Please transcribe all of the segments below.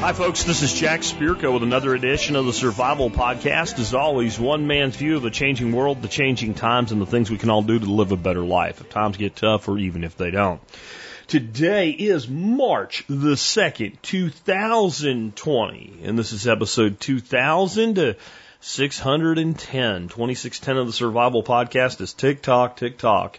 Hi, folks. This is Jack Spirko with another edition of the Survival Podcast. As always, one man's view of the changing world, the changing times, and the things we can all do to live a better life if times get tough or even if they don't. Today is March the 2nd, 2020, and this is episode 2000 to 610. 2610 of the Survival Podcast is Tick Tock.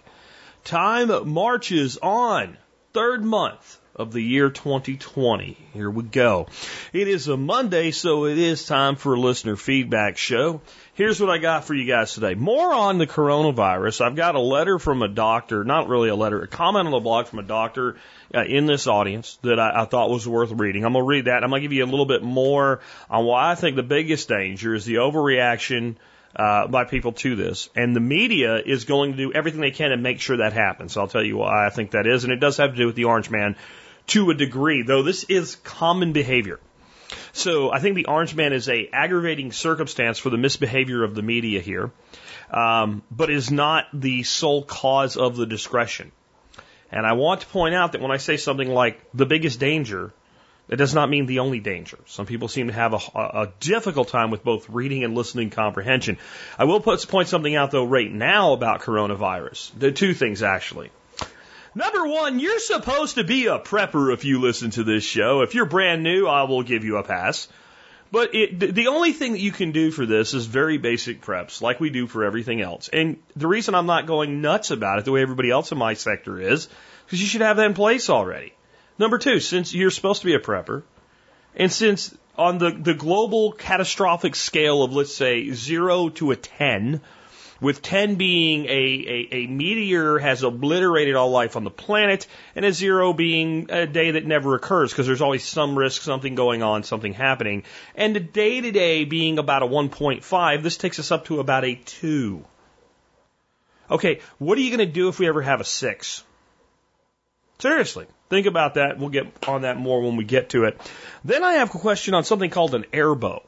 Time marches on. Third month of the year 2020. Here we go. It is a Monday, so it is time for a listener feedback show. Here's what I got for you guys today. More on the coronavirus. I've got a letter from a doctor, not really a letter, a comment on the blog from a doctor uh, in this audience that I, I thought was worth reading. I'm going to read that. I'm going to give you a little bit more on why I think the biggest danger is the overreaction uh, by people to this. And the media is going to do everything they can to make sure that happens. So I'll tell you why I think that is. And it does have to do with the Orange Man to a degree, though this is common behavior. So I think the Orange Man is a aggravating circumstance for the misbehavior of the media here, um, but is not the sole cause of the discretion. And I want to point out that when I say something like the biggest danger, it does not mean the only danger. Some people seem to have a, a difficult time with both reading and listening comprehension. I will put, point something out though right now about coronavirus. There are two things actually. Number one, you're supposed to be a prepper if you listen to this show. If you're brand new, I will give you a pass. But it, the only thing that you can do for this is very basic preps, like we do for everything else. And the reason I'm not going nuts about it the way everybody else in my sector is, because you should have that in place already. Number two, since you're supposed to be a prepper, and since on the, the global catastrophic scale of, let's say, zero to a 10, with 10 being a, a, a meteor has obliterated all life on the planet, and a zero being a day that never occurs because there's always some risk, something going on, something happening. And a day to day being about a 1.5, this takes us up to about a 2. Okay, what are you going to do if we ever have a 6? Seriously, think about that. We'll get on that more when we get to it. Then I have a question on something called an airbow.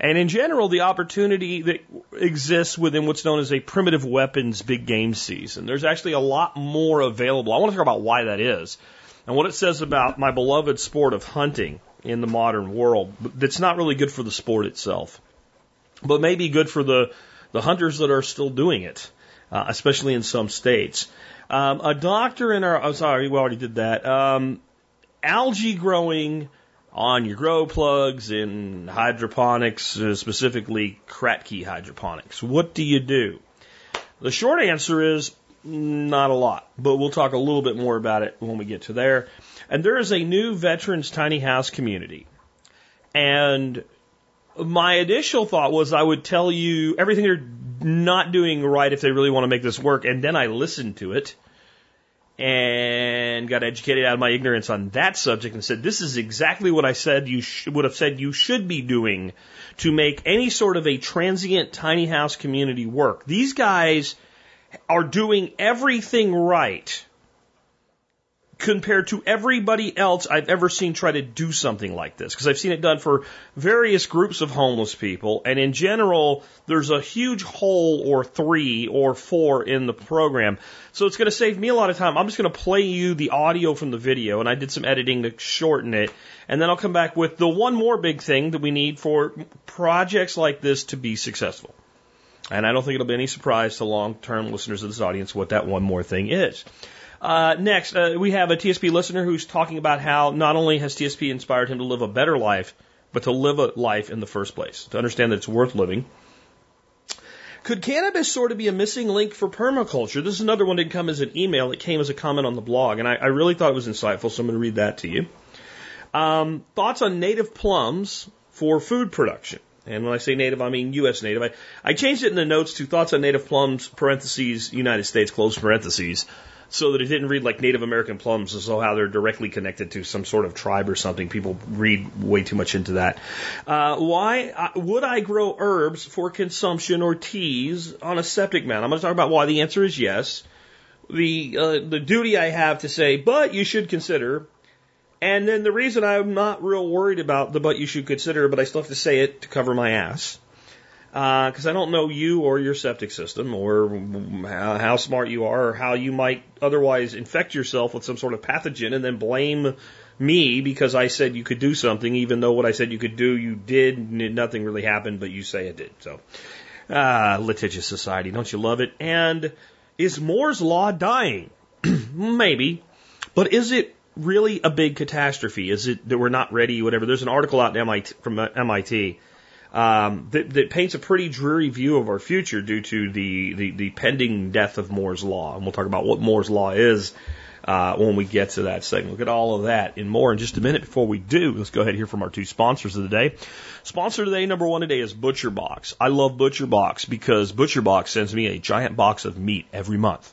And in general, the opportunity that exists within what's known as a primitive weapons big game season. There's actually a lot more available. I want to talk about why that is and what it says about my beloved sport of hunting in the modern world. That's not really good for the sport itself, but may be good for the, the hunters that are still doing it, uh, especially in some states. Um, a doctor in our, oh, sorry, we already did that. Um, algae growing on your grow plugs in hydroponics, uh, specifically Kratky hydroponics. What do you do? The short answer is not a lot, but we'll talk a little bit more about it when we get to there. And there is a new veterans tiny house community. And my initial thought was I would tell you everything they're not doing right if they really want to make this work. And then I listened to it and got educated out of my ignorance on that subject and said, this is exactly what I said you sh- would have said you should be doing to make any sort of a transient tiny house community work. These guys are doing everything right compared to everybody else I've ever seen try to do something like this. Because I've seen it done for various groups of homeless people, and in general, there's a huge hole or three or four in the program. So it's going to save me a lot of time. I'm just going to play you the audio from the video, and I did some editing to shorten it, and then I'll come back with the one more big thing that we need for projects like this to be successful. And I don't think it'll be any surprise to long term listeners of this audience what that one more thing is. Uh, next, uh, we have a TSP listener who's talking about how not only has TSP inspired him to live a better life, but to live a life in the first place, to understand that it's worth living. Could cannabis sort of be a missing link for permaculture? This is another one that didn't come as an email. It came as a comment on the blog, and I, I really thought it was insightful, so I'm going to read that to you. Um, thoughts on native plums for food production. And when I say native, I mean U.S. native. I, I changed it in the notes to thoughts on native plums, parentheses, United States, close parentheses so that it didn't read like Native American plums as though how they're directly connected to some sort of tribe or something. People read way too much into that. Uh, why uh, would I grow herbs for consumption or teas on a septic mound? I'm going to talk about why. The answer is yes. The uh, the duty I have to say, but you should consider And then the reason I'm not real worried about the but you should consider, but I still have to say it to cover my ass, because uh, I don't know you or your septic system or how, how smart you are or how you might otherwise infect yourself with some sort of pathogen and then blame me because I said you could do something, even though what I said you could do, you did, and nothing really happened, but you say it did. So, ah, litigious society, don't you love it? And is Moore's Law dying? Maybe. But is it really a big catastrophe? Is it that we're not ready, whatever? There's an article out MIT, from MIT um, that, that, paints a pretty dreary view of our future due to the, the, the, pending death of Moore's Law. And we'll talk about what Moore's Law is uh, when we get to that segment. Look at all of that and more in just a minute. Before we do, let's go ahead and hear from our two sponsors of the day. Sponsor today, number one today, is Butcher Box. I love Butcher Box because Butcher Box sends me a giant box of meat every month.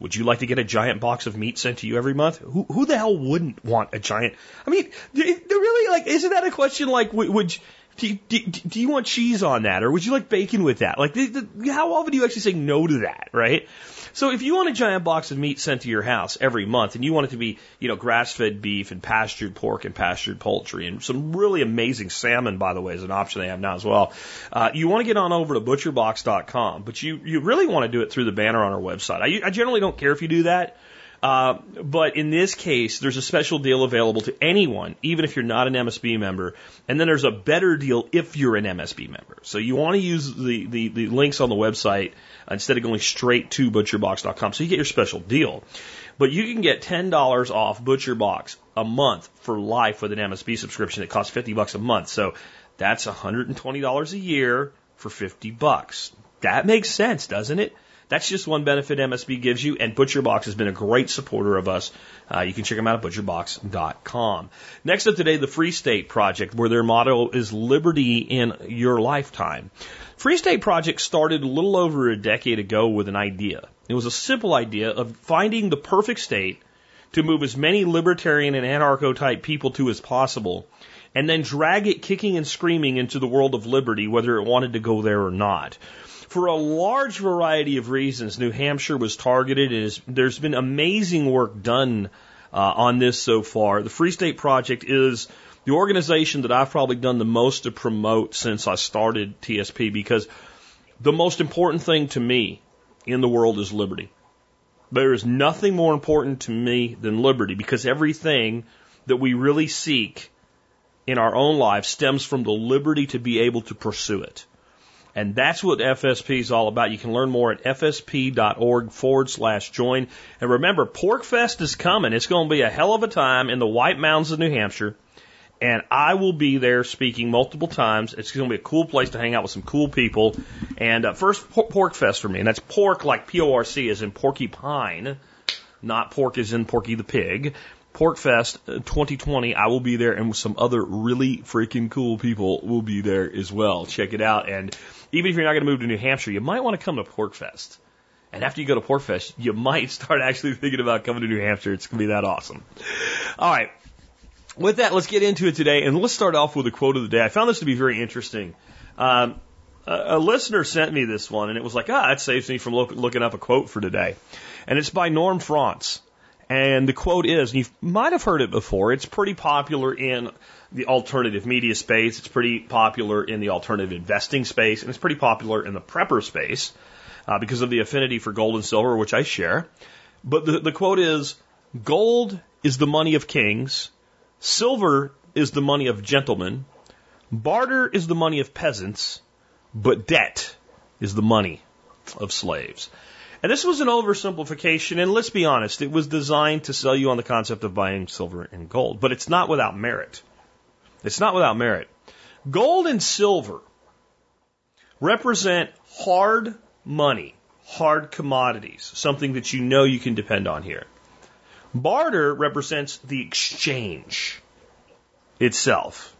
Would you like to get a giant box of meat sent to you every month? Who, who the hell wouldn't want a giant? I mean, really, like, isn't that a question? Like, would, would do, do, do, you want cheese on that, or would you like bacon with that? Like, the, the, how often do you actually say no to that, right? So if you want a giant box of meat sent to your house every month, and you want it to be, you know, grass-fed beef and pastured pork and pastured poultry, and some really amazing salmon, by the way, is an option they have now as well. Uh, you want to get on over to butcherbox.com, but you you really want to do it through the banner on our website. I, I generally don't care if you do that. Uh, but in this case, there's a special deal available to anyone, even if you're not an MSB member. And then there's a better deal if you're an MSB member. So you want to use the, the, the links on the website instead of going straight to butcherbox.com. So you get your special deal. But you can get $10 off ButcherBox a month for life with an MSB subscription that costs 50 bucks a month. So that's $120 a year for 50 bucks. That makes sense, doesn't it? That's just one benefit MSB gives you, and ButcherBox has been a great supporter of us. Uh, you can check them out at butcherbox.com. Next up today, the Free State Project, where their motto is liberty in your lifetime. Free State Project started a little over a decade ago with an idea. It was a simple idea of finding the perfect state to move as many libertarian and anarcho type people to as possible, and then drag it kicking and screaming into the world of liberty, whether it wanted to go there or not. For a large variety of reasons, New Hampshire was targeted. Is, there's been amazing work done uh, on this so far. The Free State Project is the organization that I've probably done the most to promote since I started TSP because the most important thing to me in the world is liberty. There is nothing more important to me than liberty because everything that we really seek in our own lives stems from the liberty to be able to pursue it. And that's what FSP is all about. You can learn more at fsp.org forward slash join. And remember, PorcFest is coming. It's going to be a hell of a time in the White Mountains of New Hampshire. And I will be there speaking multiple times. It's going to be a cool place to hang out with some cool people. And uh, first, PorcFest for me. And that's pork like P O R C is in porcupine, not pork is in Porky the Pig. PorcFest 2020. Uh, I will be there, and some other really freaking cool people will be there as well. Check it out. And even if you're not going to move to New Hampshire, you might want to come to PorcFest. And after you go to PorcFest, you might start actually thinking about coming to New Hampshire. It's going to be that awesome. All right. With that, let's get into it today, and let's start off with a quote of the day. I found this to be very interesting. Um, a, a listener sent me this one, and it was like, ah, that saves me from look, looking up a quote for today. And it's by Norm Franz. And the quote is, and you might have heard it before, it's pretty popular in the alternative media space, it's pretty popular in the alternative investing space, and it's pretty popular in the prepper space uh, because of the affinity for gold and silver, which I share. But the, the quote is, gold is the money of kings, silver is the money of gentlemen, barter is the money of peasants, but debt is the money of slaves. And this was an oversimplification, and let's be honest, it was designed to sell you on the concept of buying silver and gold, but it's not without merit. It's not without merit. Gold and silver represent hard money, hard commodities, something that you know you can depend on here. Barter represents the exchange itself.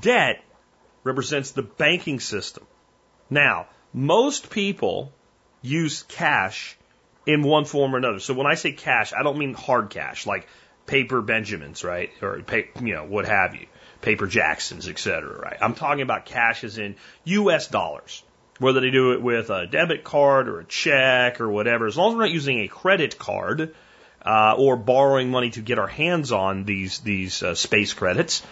Debt represents the banking system. Now, most people use cash in one form or another. So when I say cash, I don't mean hard cash, like paper Benjamins, right? Or, you know, what have you, paper Jacksons, et cetera, right? I'm talking about cash as in U.S. dollars. Whether they do it with a debit card or a check or whatever, as long as we're not using a credit card, uh, or borrowing money to get our hands on these these uh, space credits.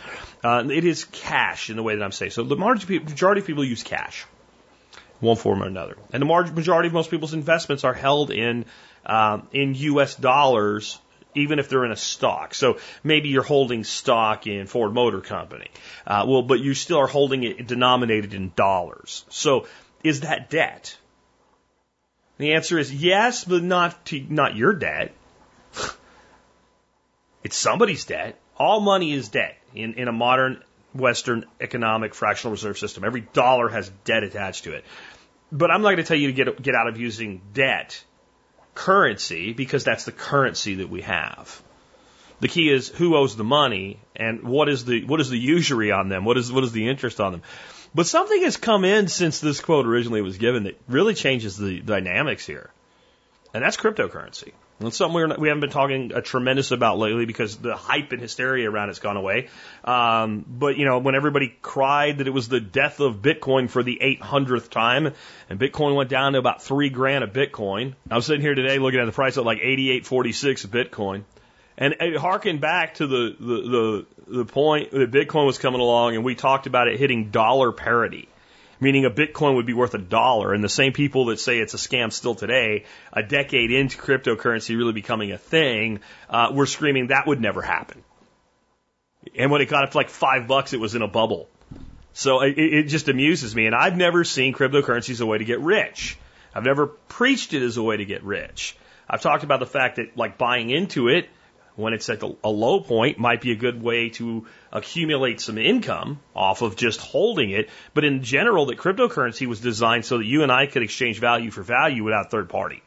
Uh, it is cash in the way that I'm saying. So the majority of people use cash, one form or another, and the majority of most people's investments are held in um, in U.S. dollars even if they're in a stock. So maybe you're holding stock in Ford Motor Company. Uh, well, but you still are holding it denominated in dollars. So is that debt? The answer is yes, but not to, not your debt. it's somebody's debt. All money is debt in, in a modern Western economic fractional reserve system. Every dollar has debt attached to it. But I'm not going to tell you to get, get out of using debt currency because that's the currency that we have. The key is who owes the money and what is the what is the usury on them? What is what is the interest on them? But something has come in since this quote originally was given that really changes the dynamics here. And that's cryptocurrency. It's something we're, we haven't been talking a tremendous about lately because the hype and hysteria around it's gone away. Um, but you know, when everybody cried that it was the death of Bitcoin for the 800th time, and Bitcoin went down to about three grand a Bitcoin. I'm sitting here today looking at the price at like 88.46 a Bitcoin, and it harkened back to the the the, the point that Bitcoin was coming along, and we talked about it hitting dollar parity meaning a Bitcoin would be worth a dollar. And the same people that say it's a scam still today, a decade into cryptocurrency really becoming a thing, uh, we're screaming that would never happen. And when it got up to like five bucks, it was in a bubble. So it, it just amuses me. And I've never seen cryptocurrency as a way to get rich. I've never preached it as a way to get rich. I've talked about the fact that like buying into it when it's at a low point might be a good way to accumulate some income off of just holding it. But in general, that cryptocurrency was designed so that you and I could exchange value for value without third party.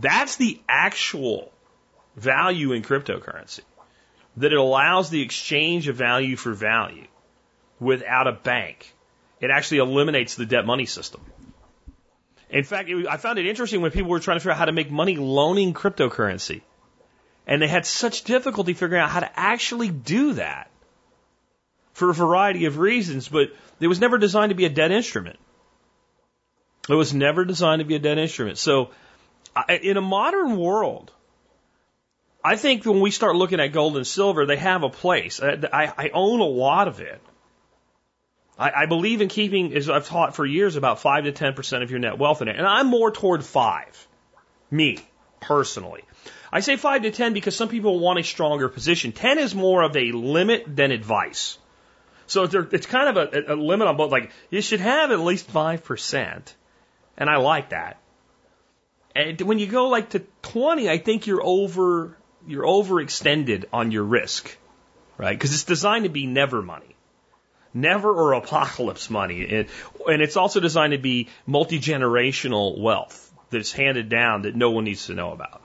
That's the actual value in cryptocurrency. That it allows the exchange of value for value without a bank. It actually eliminates the debt money system. In fact, it, I found it interesting when people were trying to figure out how to make money loaning cryptocurrency. And they had such difficulty figuring out how to actually do that for a variety of reasons, but it was never designed to be a dead instrument. It was never designed to be a dead instrument. So, in a modern world, I think when we start looking at gold and silver, they have a place. I, I own a lot of it. I, I believe in keeping, as I've taught for years, about 5 to 10% of your net wealth in it. And I'm more toward 5. Me, personally. I say 5 to 10 because some people want a stronger position. 10 is more of a limit than advice. So it's kind of a, a limit on both. Like, you should have at least 5%. And I like that. And when you go like to 20, I think you're over, you're overextended on your risk, right? Because it's designed to be never money. Never or apocalypse money. And, and it's also designed to be multi-generational wealth that's handed down that no one needs to know about.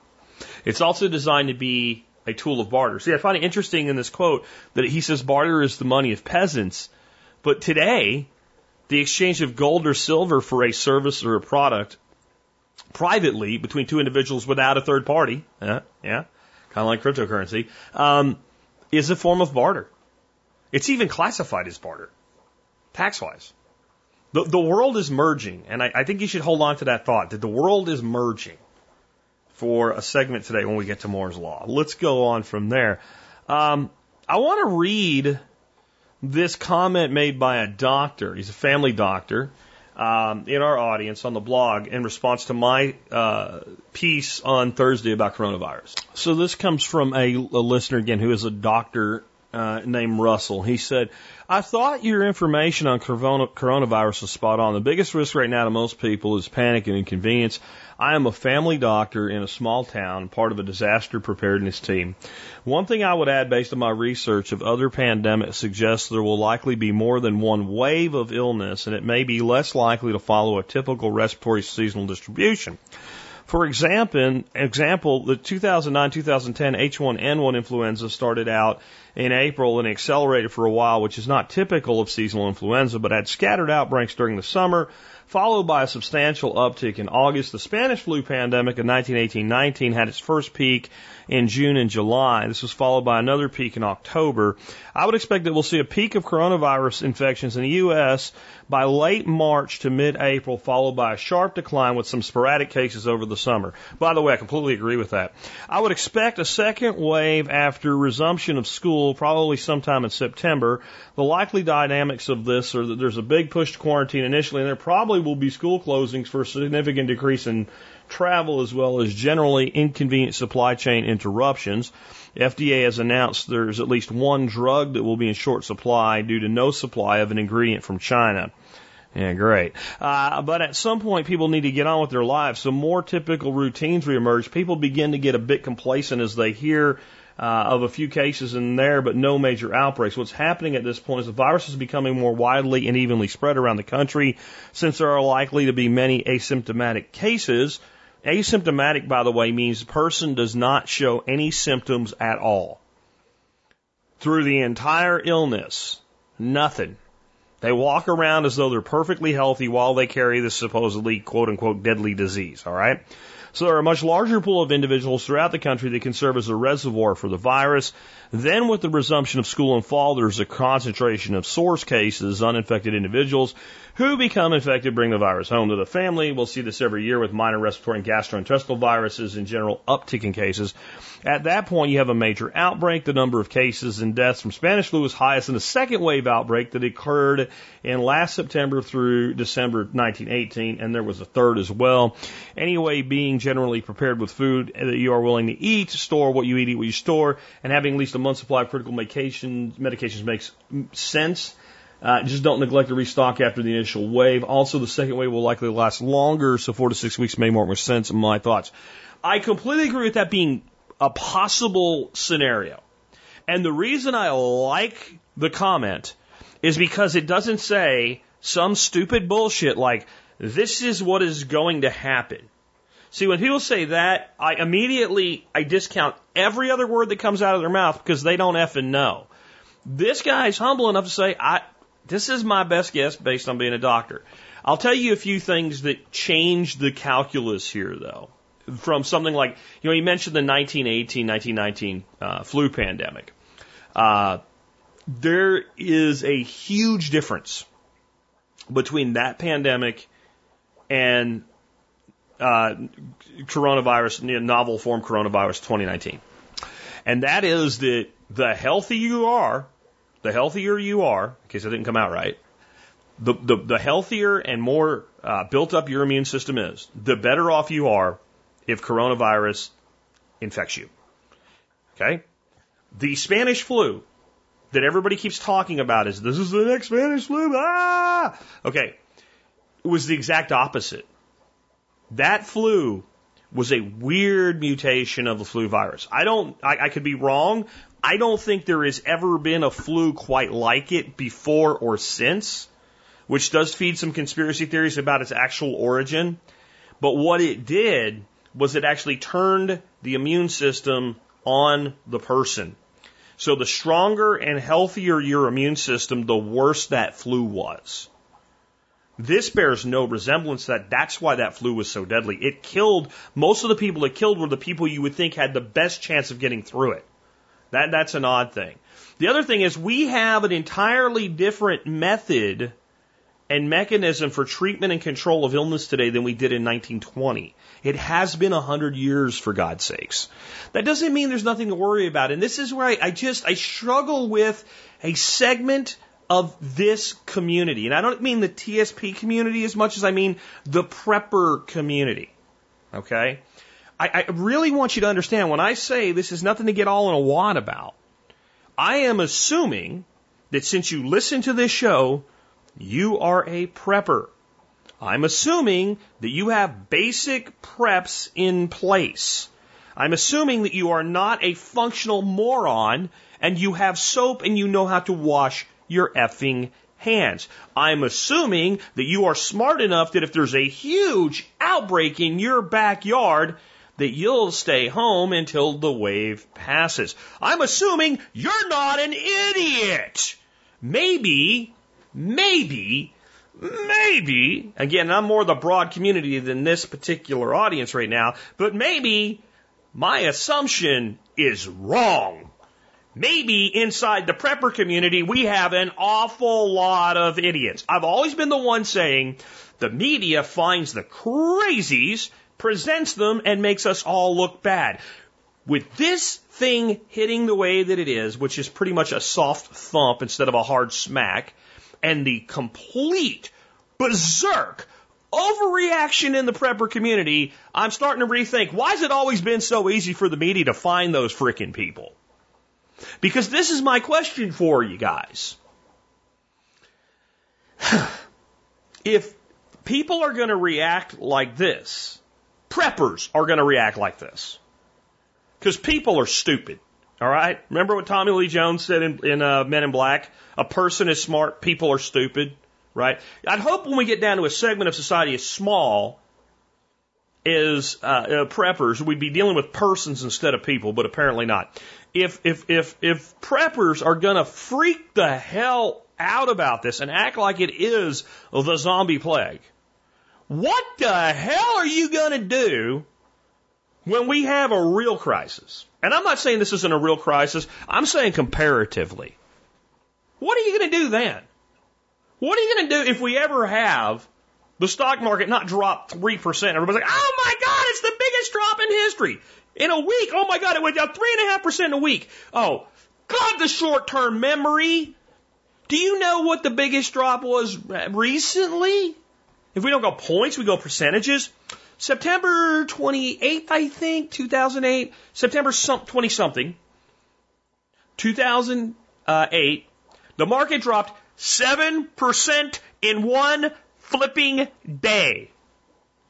It's also designed to be a tool of barter. See, I find it interesting in this quote that he says barter is the money of peasants. But today, the exchange of gold or silver for a service or a product privately between two individuals without a third party, yeah, yeah kind of like cryptocurrency, um, is a form of barter. It's even classified as barter, tax wise. The, the world is merging, and I, I think you should hold on to that thought that the world is merging for a segment today when we get to Moore's Law. Let's go on from there. Um, I want to read this comment made by a doctor. He's a family doctor um, in our audience on the blog in response to my uh, piece on Thursday about coronavirus. So this comes from a, a listener again who is a doctor uh, named Russell. He said, I thought your information on coronavirus was spot on. The biggest risk right now to most people is panic and inconvenience. I am a family doctor in a small town, part of a disaster preparedness team. One thing I would add based on my research of other pandemics suggests there will likely be more than one wave of illness and it may be less likely to follow a typical respiratory seasonal distribution. For example, example, the 2009-2010 H1N1 influenza started out in April and accelerated for a while, which is not typical of seasonal influenza, but had scattered outbreaks during the summer, followed by a substantial uptick in August. The Spanish flu pandemic of 1918-19 had its first peak in June and July. This was followed by another peak in October. I would expect that we'll see a peak of coronavirus infections in the U.S. by late March to mid-April, followed by a sharp decline with some sporadic cases over the summer. By the way, I completely agree with that. I would expect a second wave after resumption of school, probably sometime in September. The likely dynamics of this are that there's a big push to quarantine initially, and there probably will be school closings for a significant decrease in travel as well as generally inconvenient supply chain interruptions. FDA has announced there's at least one drug that will be in short supply due to no supply of an ingredient from China. Yeah, great. Uh, but at some point, people need to get on with their lives. So more typical routines reemerge. People begin to get a bit complacent as they hear uh, of a few cases in there, but no major outbreaks. What's happening at this point is the virus is becoming more widely and evenly spread around the country. Since there are likely to be many asymptomatic cases, Asymptomatic, by the way, means the person does not show any symptoms at all. Through the entire illness, nothing. They walk around as though they're perfectly healthy while they carry this supposedly quote unquote deadly disease, alright? So there are a much larger pool of individuals throughout the country that can serve as a reservoir for the virus. Then with the resumption of school in fall, there's a concentration of source cases, uninfected individuals who become infected bring the virus home to the family. We'll see this every year with minor respiratory and gastrointestinal viruses in general uptick in cases. At that point, you have a major outbreak. The number of cases and deaths from Spanish flu is highest in the second wave outbreak that occurred in last September through December 1918, and there was a third as well. Anyway, being generally prepared with food that you are willing to eat, store what you eat, eat what you store, and having at least a month's supply of critical medications, medications makes sense. Uh, just don't neglect to restock after the initial wave. Also, the second wave will likely last longer, so four to six weeks may make more sense. In my thoughts. I completely agree with that being a possible scenario. And the reason I like the comment is because it doesn't say some stupid bullshit like, this is what is going to happen. See, when people say that, I immediately, I discount every other word that comes out of their mouth because they don't effing know. This guy's humble enough to say, I, this is my best guess based on being a doctor. I'll tell you a few things that change the calculus here, though. From something like, you know, you mentioned the 1918, 1919 uh, flu pandemic. Uh, there is a huge difference between that pandemic and uh, coronavirus, novel form coronavirus 2019. And that is that the healthier you are, the healthier you are, in case I didn't come out right, the, the, the healthier and more uh, built up your immune system is, the better off you are if coronavirus infects you. Okay? The Spanish flu that everybody keeps talking about is this is the next Spanish flu. Ah! Okay. It was the exact opposite. That flu was a weird mutation of the flu virus. I don't, I, I could be wrong. I don't think there has ever been a flu quite like it before or since, which does feed some conspiracy theories about its actual origin. But what it did was it actually turned the immune system on the person. So the stronger and healthier your immune system, the worse that flu was. This bears no resemblance to that. That's why that flu was so deadly. It killed, most of the people it killed were the people you would think had the best chance of getting through it. That, that's an odd thing. The other thing is we have an entirely different method and mechanism for treatment and control of illness today than we did in 1920. It has been a hundred years for God's sakes. That doesn't mean there's nothing to worry about. And this is where I, I just, I struggle with a segment of this community. And I don't mean the TSP community as much as I mean the prepper community. Okay? I, I really want you to understand when I say this is nothing to get all in a wad about, I am assuming that since you listen to this show, you are a prepper. I'm assuming that you have basic preps in place. I'm assuming that you are not a functional moron and you have soap and you know how to wash your effing hands. I'm assuming that you are smart enough that if there's a huge outbreak in your backyard, that you'll stay home until the wave passes. I'm assuming you're not an idiot. Maybe, maybe, maybe, again, I'm more the broad community than this particular audience right now, but maybe my assumption is wrong. Maybe inside the prepper community, we have an awful lot of idiots. I've always been the one saying the media finds the crazies, presents them, and makes us all look bad. With this thing hitting the way that it is, which is pretty much a soft thump instead of a hard smack, and the complete berserk overreaction in the prepper community, I'm starting to rethink why has it always been so easy for the media to find those freaking people? Because this is my question for you guys. if people are going to react like this, preppers are going to react like this. Because people are stupid. All right? Remember what Tommy Lee Jones said in, in uh, Men in Black? A person is smart, people are stupid. Right? I'd hope when we get down to a segment of society as small as uh, uh, preppers, we'd be dealing with persons instead of people, but apparently not. If if if if preppers are gonna freak the hell out about this and act like it is the zombie plague, what the hell are you gonna do when we have a real crisis? And I'm not saying this isn't a real crisis. I'm saying comparatively. What are you to do then? What are you to do if we ever have the stock market not drop 3%? Everybody's like, oh my God, it's the biggest drop in history. In a week, oh my God, it went down 3.5% in a week. Oh, God, the short term memory. Do you know what the biggest drop was recently? If we don't go points, we go percentages. September 28th, I think, 2008, September 20 something, 2008, the market dropped 7% in one flipping day.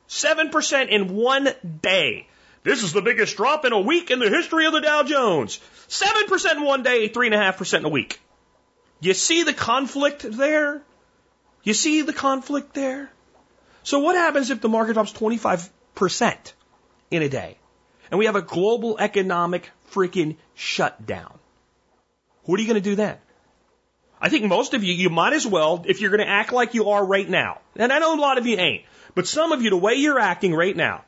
7% in one day. This is the biggest drop in a week in the history of the Dow Jones. 7% in one day, 3.5% in a week. You see the conflict there? You see the conflict there? So what happens if the market drops 25% in a day? And we have a global economic freaking shutdown. What are you going to do then? I think most of you, you might as well, if you're going to act like you are right now, and I know a lot of you ain't, but some of you, the way you're acting right now,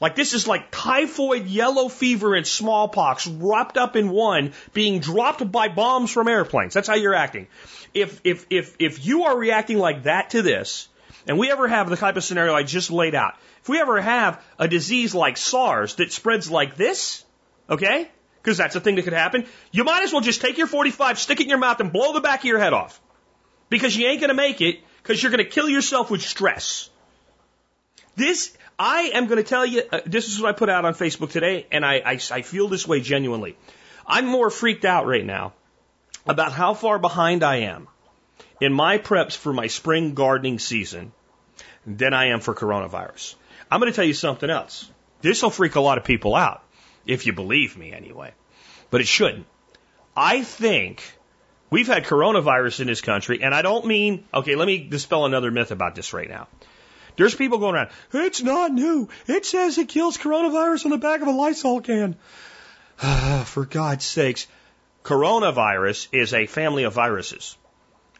like this is like typhoid, yellow fever, and smallpox wrapped up in one, being dropped by bombs from airplanes. That's how you're acting. If if if if you are reacting like that to this, and we ever have the type of scenario I just laid out, if we ever have a disease like SARS that spreads like this, okay, because that's a thing that could happen, you might as well just take your 45, stick it in your mouth, and blow the back of your head off. Because you ain't going to make it, because you're going to kill yourself with stress. This, I am going to tell you, uh, this is what I put out on Facebook today, and I, I, I feel this way genuinely. I'm more freaked out right now about how far behind I am in my preps for my spring gardening season than I am for coronavirus. I'm going to tell you something else. This will freak a lot of people out, if you believe me anyway. But it shouldn't. I think we've had coronavirus in this country, and I don't mean, okay, let me dispel another myth about this right now. There's people going around, it's not new. It says it kills coronavirus on the back of a Lysol can. For God's sakes, coronavirus is a family of viruses.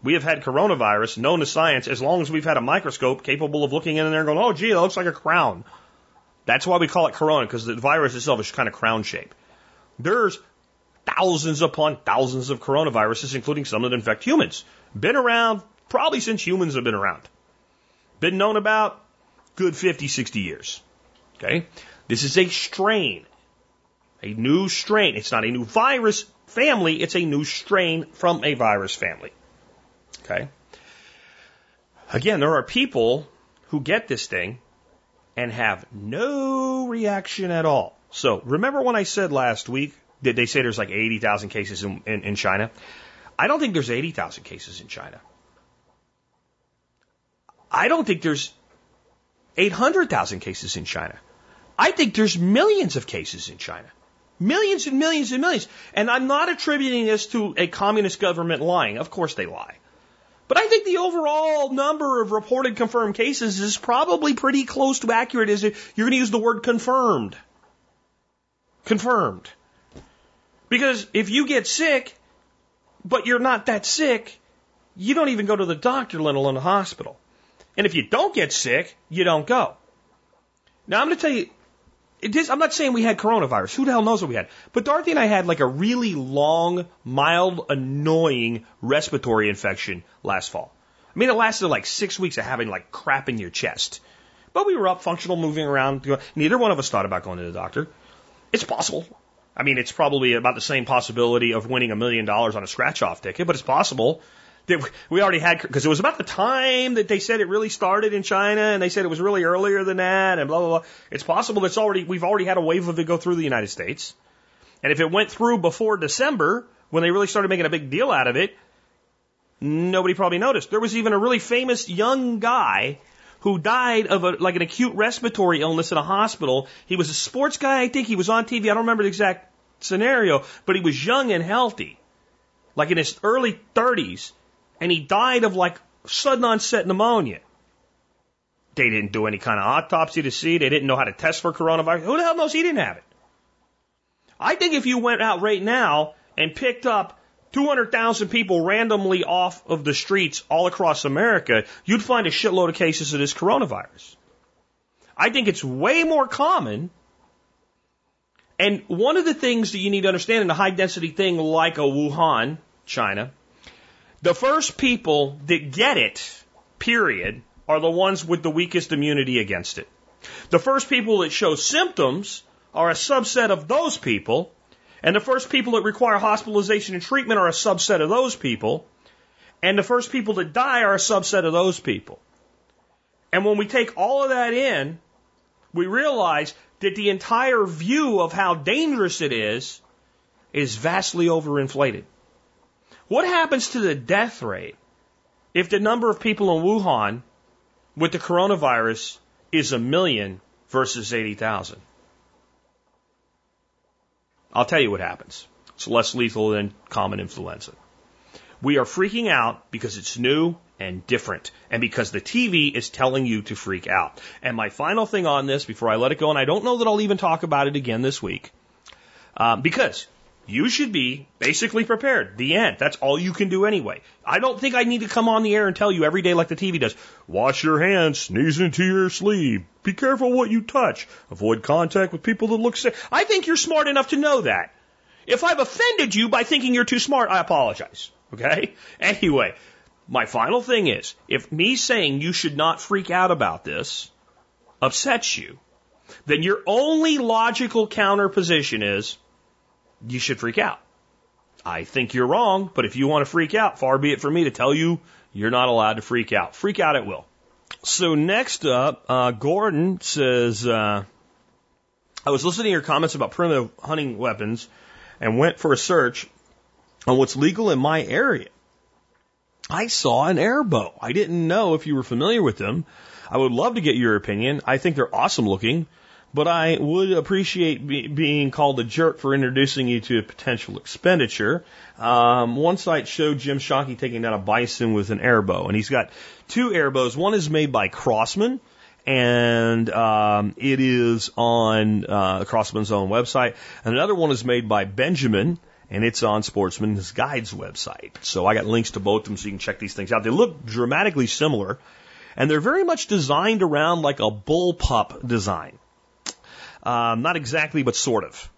We have had coronavirus known to science as long as we've had a microscope capable of looking in there and going, oh, gee, that looks like a crown. That's why we call it corona, because the virus itself is kind of crown shape. There's thousands upon thousands of coronaviruses, including some that infect humans. Been around probably since humans have been around. Been known about good 50, 60 years. Okay? This is a strain. A new strain. It's not a new virus family, it's a new strain from a virus family. Okay? Again, there are people who get this thing and have no reaction at all. So remember when I said last week, did they say there's like 80,000 cases in, in, in China? I don't think there's 80,000 cases in China. I don't think there's 800,000 cases in China. I think there's millions of cases in China. Millions and millions and millions. And I'm not attributing this to a communist government lying. Of course they lie. But I think the overall number of reported confirmed cases is probably pretty close to accurate as you're going to use the word confirmed. Confirmed. Because if you get sick, but you're not that sick, you don't even go to the doctor, let alone the hospital. And if you don't get sick, you don't go. Now I'm going to tell you, is, I'm not saying we had coronavirus. Who the hell knows what we had? But Dorothy and I had like a really long, mild, annoying respiratory infection last fall. I mean, it lasted like six weeks of having like crap in your chest. But we were up, functional, moving around. Neither one of us thought about going to the doctor. It's possible. I mean, it's probably about the same possibility of winning a million dollars on a scratch off ticket, but it's possible that we already had, because it was about the time that they said it really started in China and they said it was really earlier than that and blah, blah, blah. It's possible it's already, we've already had a wave of it go through the United States. And if it went through before December, when they really started making a big deal out of it, nobody probably noticed. There was even a really famous young guy who died of a, like an acute respiratory illness in a hospital. He was a sports guy, I think. He was on TV. I don't remember the exact scenario, but he was young and healthy, like in his early 30s, and he died of like sudden onset pneumonia. They didn't do any kind of autopsy to see. They didn't know how to test for coronavirus. Who the hell knows he didn't have it? I think if you went out right now and picked up 200,000 people randomly off of the streets all across America, you'd find a shitload of cases of this coronavirus. I think it's way more common. And one of the things that you need to understand in a high density thing like a Wuhan, China, the first people that get it, period, are the ones with the weakest immunity against it. The first people that show symptoms are a subset of those people, and the first people that require hospitalization and treatment are a subset of those people. And the first people that die are a subset of those people. And when we take all of that in, we realize that the entire view of how dangerous it is is vastly overinflated. What happens to the death rate if the number of people in Wuhan with the coronavirus is a million versus 80,000? I'll tell you what happens. It's less lethal than common influenza. We are freaking out because it's new and different and because the TV is telling you to freak out. And my final thing on this before I let it go, and I don't know that I'll even talk about it again this week, um, because you should be basically prepared. The end. That's all you can do anyway. I don't think I need to come on the air and tell you every day like the TV does. Wash your hands, sneeze into your sleeve. Be careful what you touch. Avoid contact with people that look sick. I think you're smart enough to know that. If I've offended you by thinking you're too smart, I apologize. Okay? Anyway, my final thing is, if me saying you should not freak out about this upsets you, then your only logical counter position is, you should freak out. I think you're wrong, but if you want to freak out, far be it for me to tell you you're not allowed to freak out. Freak out at will. So next up, uh, Gordon says, uh, I was listening to your comments about primitive hunting weapons and went for a search on what's legal in my area. I saw an air bow. I didn't know if you were familiar with them. I would love to get your opinion. I think they're awesome looking but I would appreciate be, being called a jerk for introducing you to a potential expenditure. Um, one site showed Jim Shockey taking down a bison with an airbow, and he's got two airbows. One is made by Crosman, and um, it is on uh, Crosman's own website. And another one is made by Benjamin, and it's on Sportsman's Guide's website. So I got links to both of them so you can check these things out. They look dramatically similar, and they're very much designed around like a bullpup design. Um, not exactly, but sort of.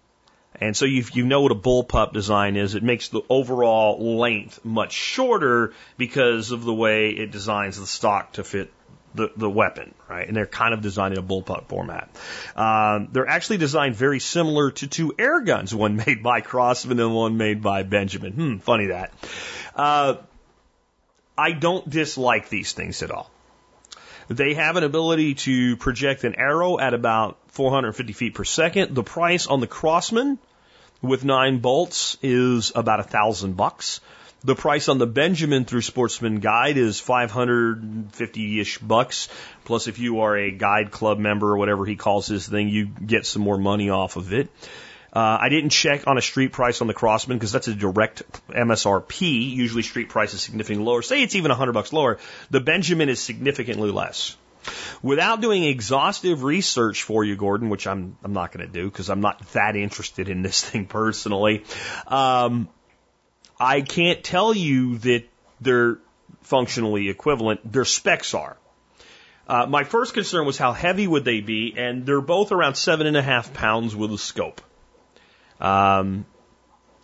And so if you know what a bullpup design is, it makes the overall length much shorter because of the way it designs the stock to fit the, the weapon, right? And they're kind of designed in a bullpup format. Um, they're actually designed very similar to two air guns, one made by Crosman and one made by Benjamin. Hmm, funny that. Uh, I don't dislike these things at all. They have an ability to project an arrow at about 450 feet per second. The price on the Crosman with nine bolts is about a thousand bucks. The price on the Benjamin through Sportsman Guide is 550-ish bucks. Plus, if you are a guide club member or whatever he calls his thing, you get some more money off of it. Uh, I didn't check on a street price on the Crosman because that's a direct MSRP. Usually street price is significantly lower. Say it's even 100 bucks lower. The Benjamin is significantly less. Without doing exhaustive research for you, Gordon, which I'm I'm not going to do because I'm not that interested in this thing personally. Um, I can't tell you that they're functionally equivalent. Their specs are. Uh, my first concern was how heavy would they be, and they're both around seven and a half pounds with a scope. Um,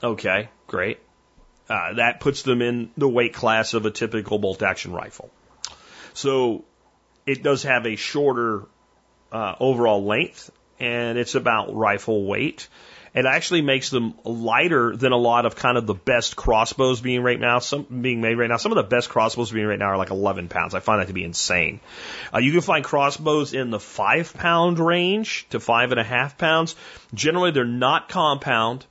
okay, great. Uh, that puts them in the weight class of a typical bolt action rifle. So it does have a shorter uh, overall length, and it's about rifle weight. It actually makes them lighter than a lot of kind of the best crossbows being right now, some being made right now. Some of the best crossbows being right now are like 11 pounds. I find that to be insane. Uh, you can find crossbows in the five pound range to five and a half pounds. Generally, they're not compound.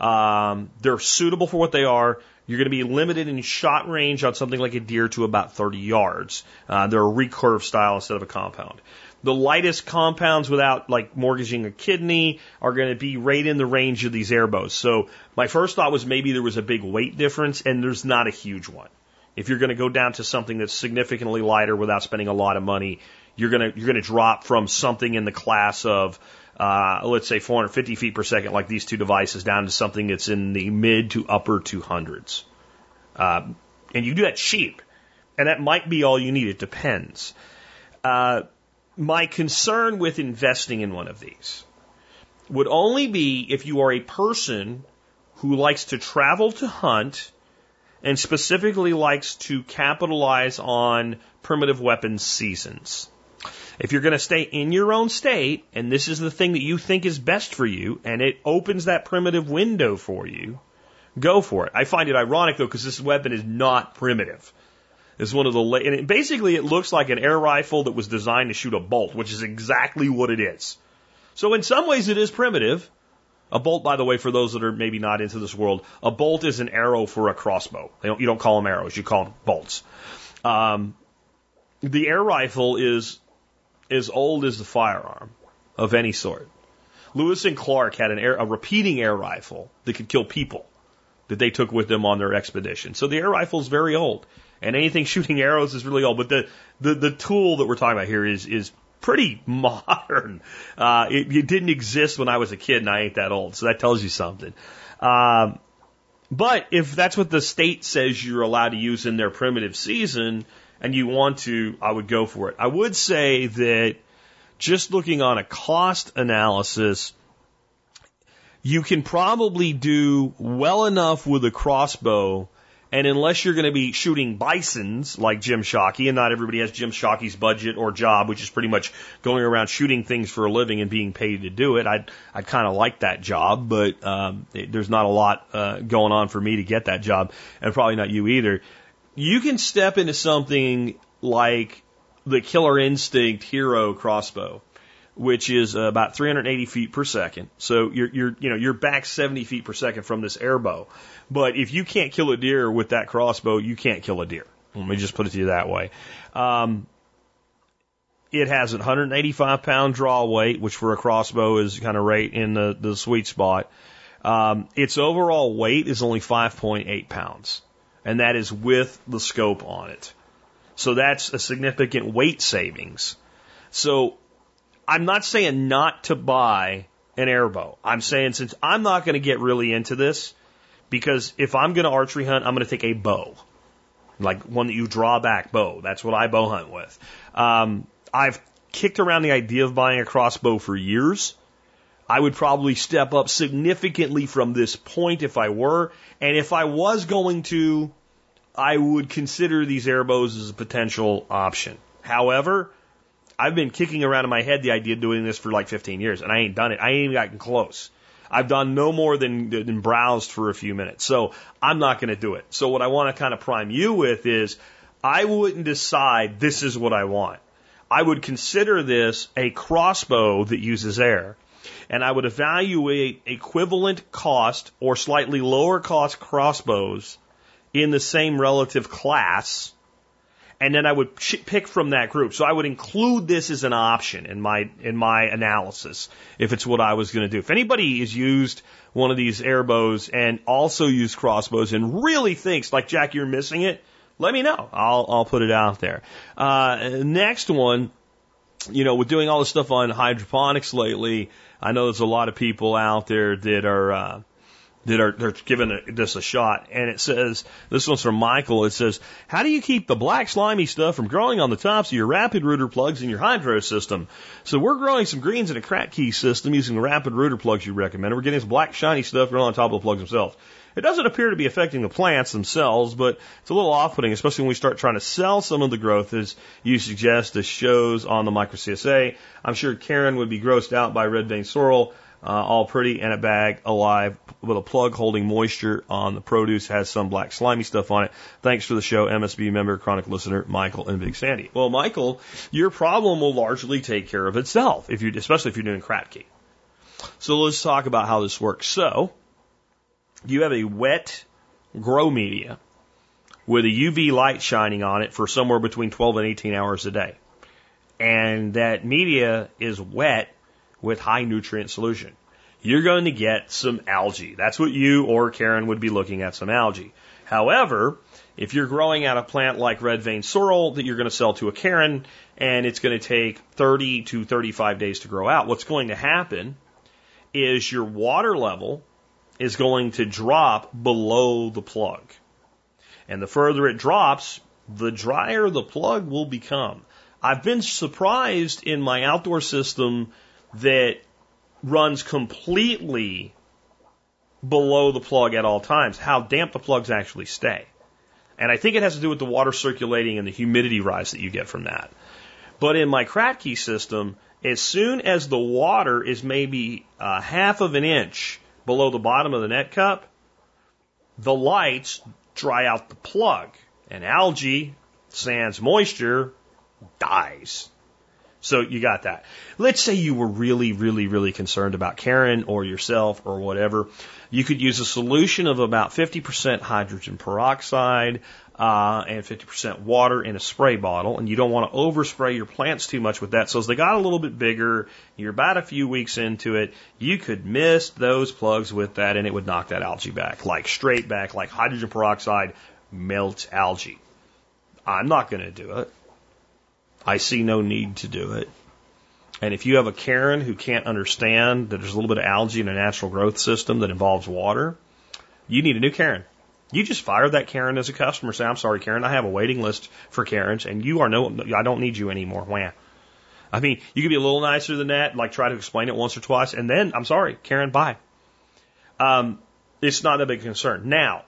Um, they're suitable for what they are. You're going to be limited in shot range on something like a deer to about 30 yards. Uh, they're a recurve style instead of a compound. The lightest compounds without like mortgaging a kidney are going to be right in the range of these airbows. So my first thought was maybe there was a big weight difference and there's not a huge one. If you're going to go down to something that's significantly lighter without spending a lot of money, you're going to, you're going to drop from something in the class of, uh, let's say 450 feet per second, like these two devices, down to something that's in the mid to upper 200s. Uh, and you do that cheap. And that might be all you need. It depends. Uh, my concern with investing in one of these would only be if you are a person who likes to travel to hunt and specifically likes to capitalize on primitive weapons seasons. If you're going to stay in your own state and this is the thing that you think is best for you and it opens that primitive window for you, go for it. I find it ironic though because this weapon is not primitive is one of the and it, basically it looks like an air rifle that was designed to shoot a bolt, which is exactly what it is. So in some ways it is primitive. A bolt, by the way, for those that are maybe not into this world, a bolt is an arrow for a crossbow. Don't, you don't call them arrows, you call them bolts. Um, the air rifle is as old as the firearm of any sort. Lewis and Clark had an air, a repeating air rifle that could kill people that they took with them on their expedition. So the air rifle is very old and anything shooting arrows is really old. But the, the, the tool that we're talking about here is, is pretty modern. Uh, it, it didn't exist when I was a kid and I ain't that old. So that tells you something. Um, but if that's what the state says you're allowed to use in their primitive season and you want to, I would go for it. I would say that just looking on a cost analysis, you can probably do well enough with a crossbow and unless you're going to be shooting bisons like Jim Shockey, and not everybody has Jim Shockey's budget or job, which is pretty much going around shooting things for a living and being paid to do it, I'd, I'd kind of like that job, but um, it, there's not a lot uh, going on for me to get that job, and probably not you either. You can step into something like the Killer Instinct Hero crossbow which is about 380 feet per second. So you're, you're, you know, you're back 70 feet per second from this air bow. But if you can't kill a deer with that crossbow, you can't kill a deer. Let me just put it to you that way. Um, it has a 185 pound draw weight, which for a crossbow is kind of right in the, the sweet spot. Um, its overall weight is only 5.8 pounds, and that is with the scope on it. So that's a significant weight savings. So I'm not saying not to buy an airbow. I'm saying since I'm not going to get really into this, because if I'm going to archery hunt, I'm going to take a bow, like one that you draw back bow. That's what I bow hunt with. Um, I've kicked around the idea of buying a crossbow for years. I would probably step up significantly from this point if I were. And if I was going to, I would consider these airbows as a potential option. However, I've been kicking around in my head the idea of doing this for like 15 years, and I ain't done it. I ain't even gotten close. I've done no more than, than browsed for a few minutes. So I'm not going to do it. So what I want to kind of prime you with is I wouldn't decide this is what I want. I would consider this a crossbow that uses air. And I would evaluate equivalent cost or slightly lower cost crossbows in the same relative class and then I would pick from that group. So I would include this as an option in my in my analysis if it's what I was going to do. If anybody has used one of these airbows and also used crossbows and really thinks like Jack, you're missing it, let me know. I'll I'll put it out there. Uh, next one you know, with doing all this stuff on hydroponics lately, I know there's a lot of people out there that are, uh, that are they're giving this a shot. And it says, this one's from Michael. It says, how do you keep the black slimy stuff from growing on the tops of your rapid rooter plugs in your hydro system? So we're growing some greens in a Kratky system using the rapid rooter plugs you recommend. We're getting this black shiny stuff growing on top of the plugs themselves. It doesn't appear to be affecting the plants themselves, but it's a little off-putting, especially when we start trying to sell some of the growth as you suggest the shows on the micro CSA. I'm sure Karen would be grossed out by red vein sorrel uh, all pretty in a bag, alive, with a plug holding moisture on the produce, has some black slimy stuff on it. Thanks for the show, MSB member, chronic listener, Michael and Big Sandy. Well, Michael, your problem will largely take care of itself, if you, especially if you're doing Kratky. So let's talk about how this works. So, you have a wet grow media with a UV light shining on it for somewhere between 12 and 18 hours a day. And that media is wet with high nutrient solution. You're going to get some algae. That's what you or Karen would be looking at some algae. However, if you're growing out a plant like red vein sorrel that you're going to sell to a Karen and it's going to take 30 to 35 days to grow out, what's going to happen is your water level is going to drop below the plug. And the further it drops, the drier the plug will become. I've been surprised in my outdoor system that runs completely below the plug at all times, how damp the plugs actually stay. And I think it has to do with the water circulating and the humidity rise that you get from that. But in my Kratky system, as soon as the water is maybe a half of an inch below the bottom of the net cup, the lights dry out the plug and algae, sans moisture, dies. So you got that. Let's say you were really, really, really concerned about Karen or yourself or whatever. You could use a solution of about 50% hydrogen peroxide uh, and 50% water in a spray bottle, and you don't want to overspray your plants too much with that. So as they got a little bit bigger, you're about a few weeks into it, you could mist those plugs with that, and it would knock that algae back, like straight back, like hydrogen peroxide melts algae. I'm not going to do it. I see no need to do it. And if you have a Karen who can't understand that there's a little bit of algae in a natural growth system that involves water, you need a new Karen. You just fire that Karen as a customer. Say, I'm sorry, Karen, I have a waiting list for Karens, and you are no, I don't need you anymore. Wham. I mean, you could be a little nicer than that, like try to explain it once or twice, and then, I'm sorry, Karen, bye. Um, it's not a big concern. Now,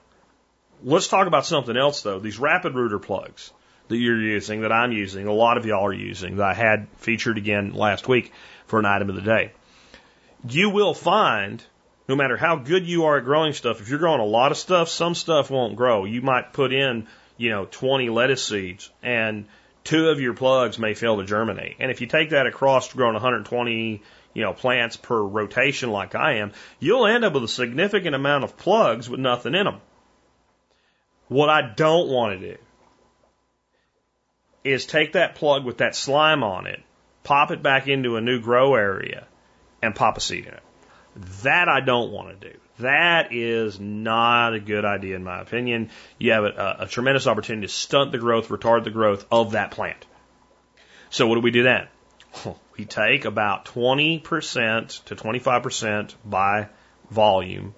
let's talk about something else though. These rapid rooter plugs that you're using, that I'm using, a lot of y'all are using, that I had featured again last week for an item of the day. You will find, no matter how good you are at growing stuff, if you're growing a lot of stuff, some stuff won't grow. You might put in, you know, 20 lettuce seeds and two of your plugs may fail to germinate. And if you take that across growing 120, you know, plants per rotation like I am, you'll end up with a significant amount of plugs with nothing in them. What I don't want to do is take that plug with that slime on it, pop it back into a new grow area, and pop a seed in it. That I don't want to do. That is not a good idea, in my opinion. You have a, a, tremendous opportunity to stunt the growth, retard the growth of that plant. So, what do we do then? We take about 20% to 25% by volume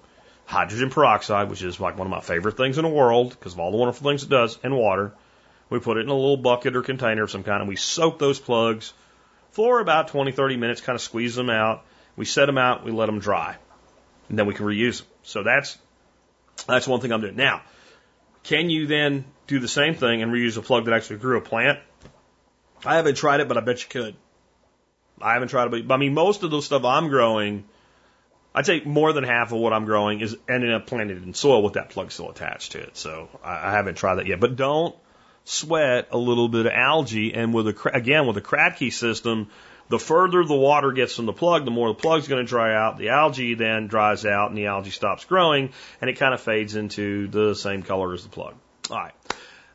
hydrogen peroxide, which is like one of my favorite things in the world because of all the wonderful things it does, and water. We put it in a little bucket or container of some kind, and we soak those plugs for about 20, 30 minutes, kind of squeeze them out. We set them out, we let them dry, and then we can reuse them. So that's that's one thing I'm doing. Now, can you then do the same thing and reuse a plug that actually grew a plant? I haven't tried it, but I bet you could. I haven't tried it, but I mean, most of the stuff I'm growing, I'd say more than half of what I'm growing is ending up planted in soil with that plug still attached to it. So I, I haven't tried that yet. But don't sweat a little bit of algae. And with a, again, with a Kratky system, the further the water gets from the plug, the more the plug's going to dry out. The algae then dries out and the algae stops growing and it kind of fades into the same color as the plug. All right.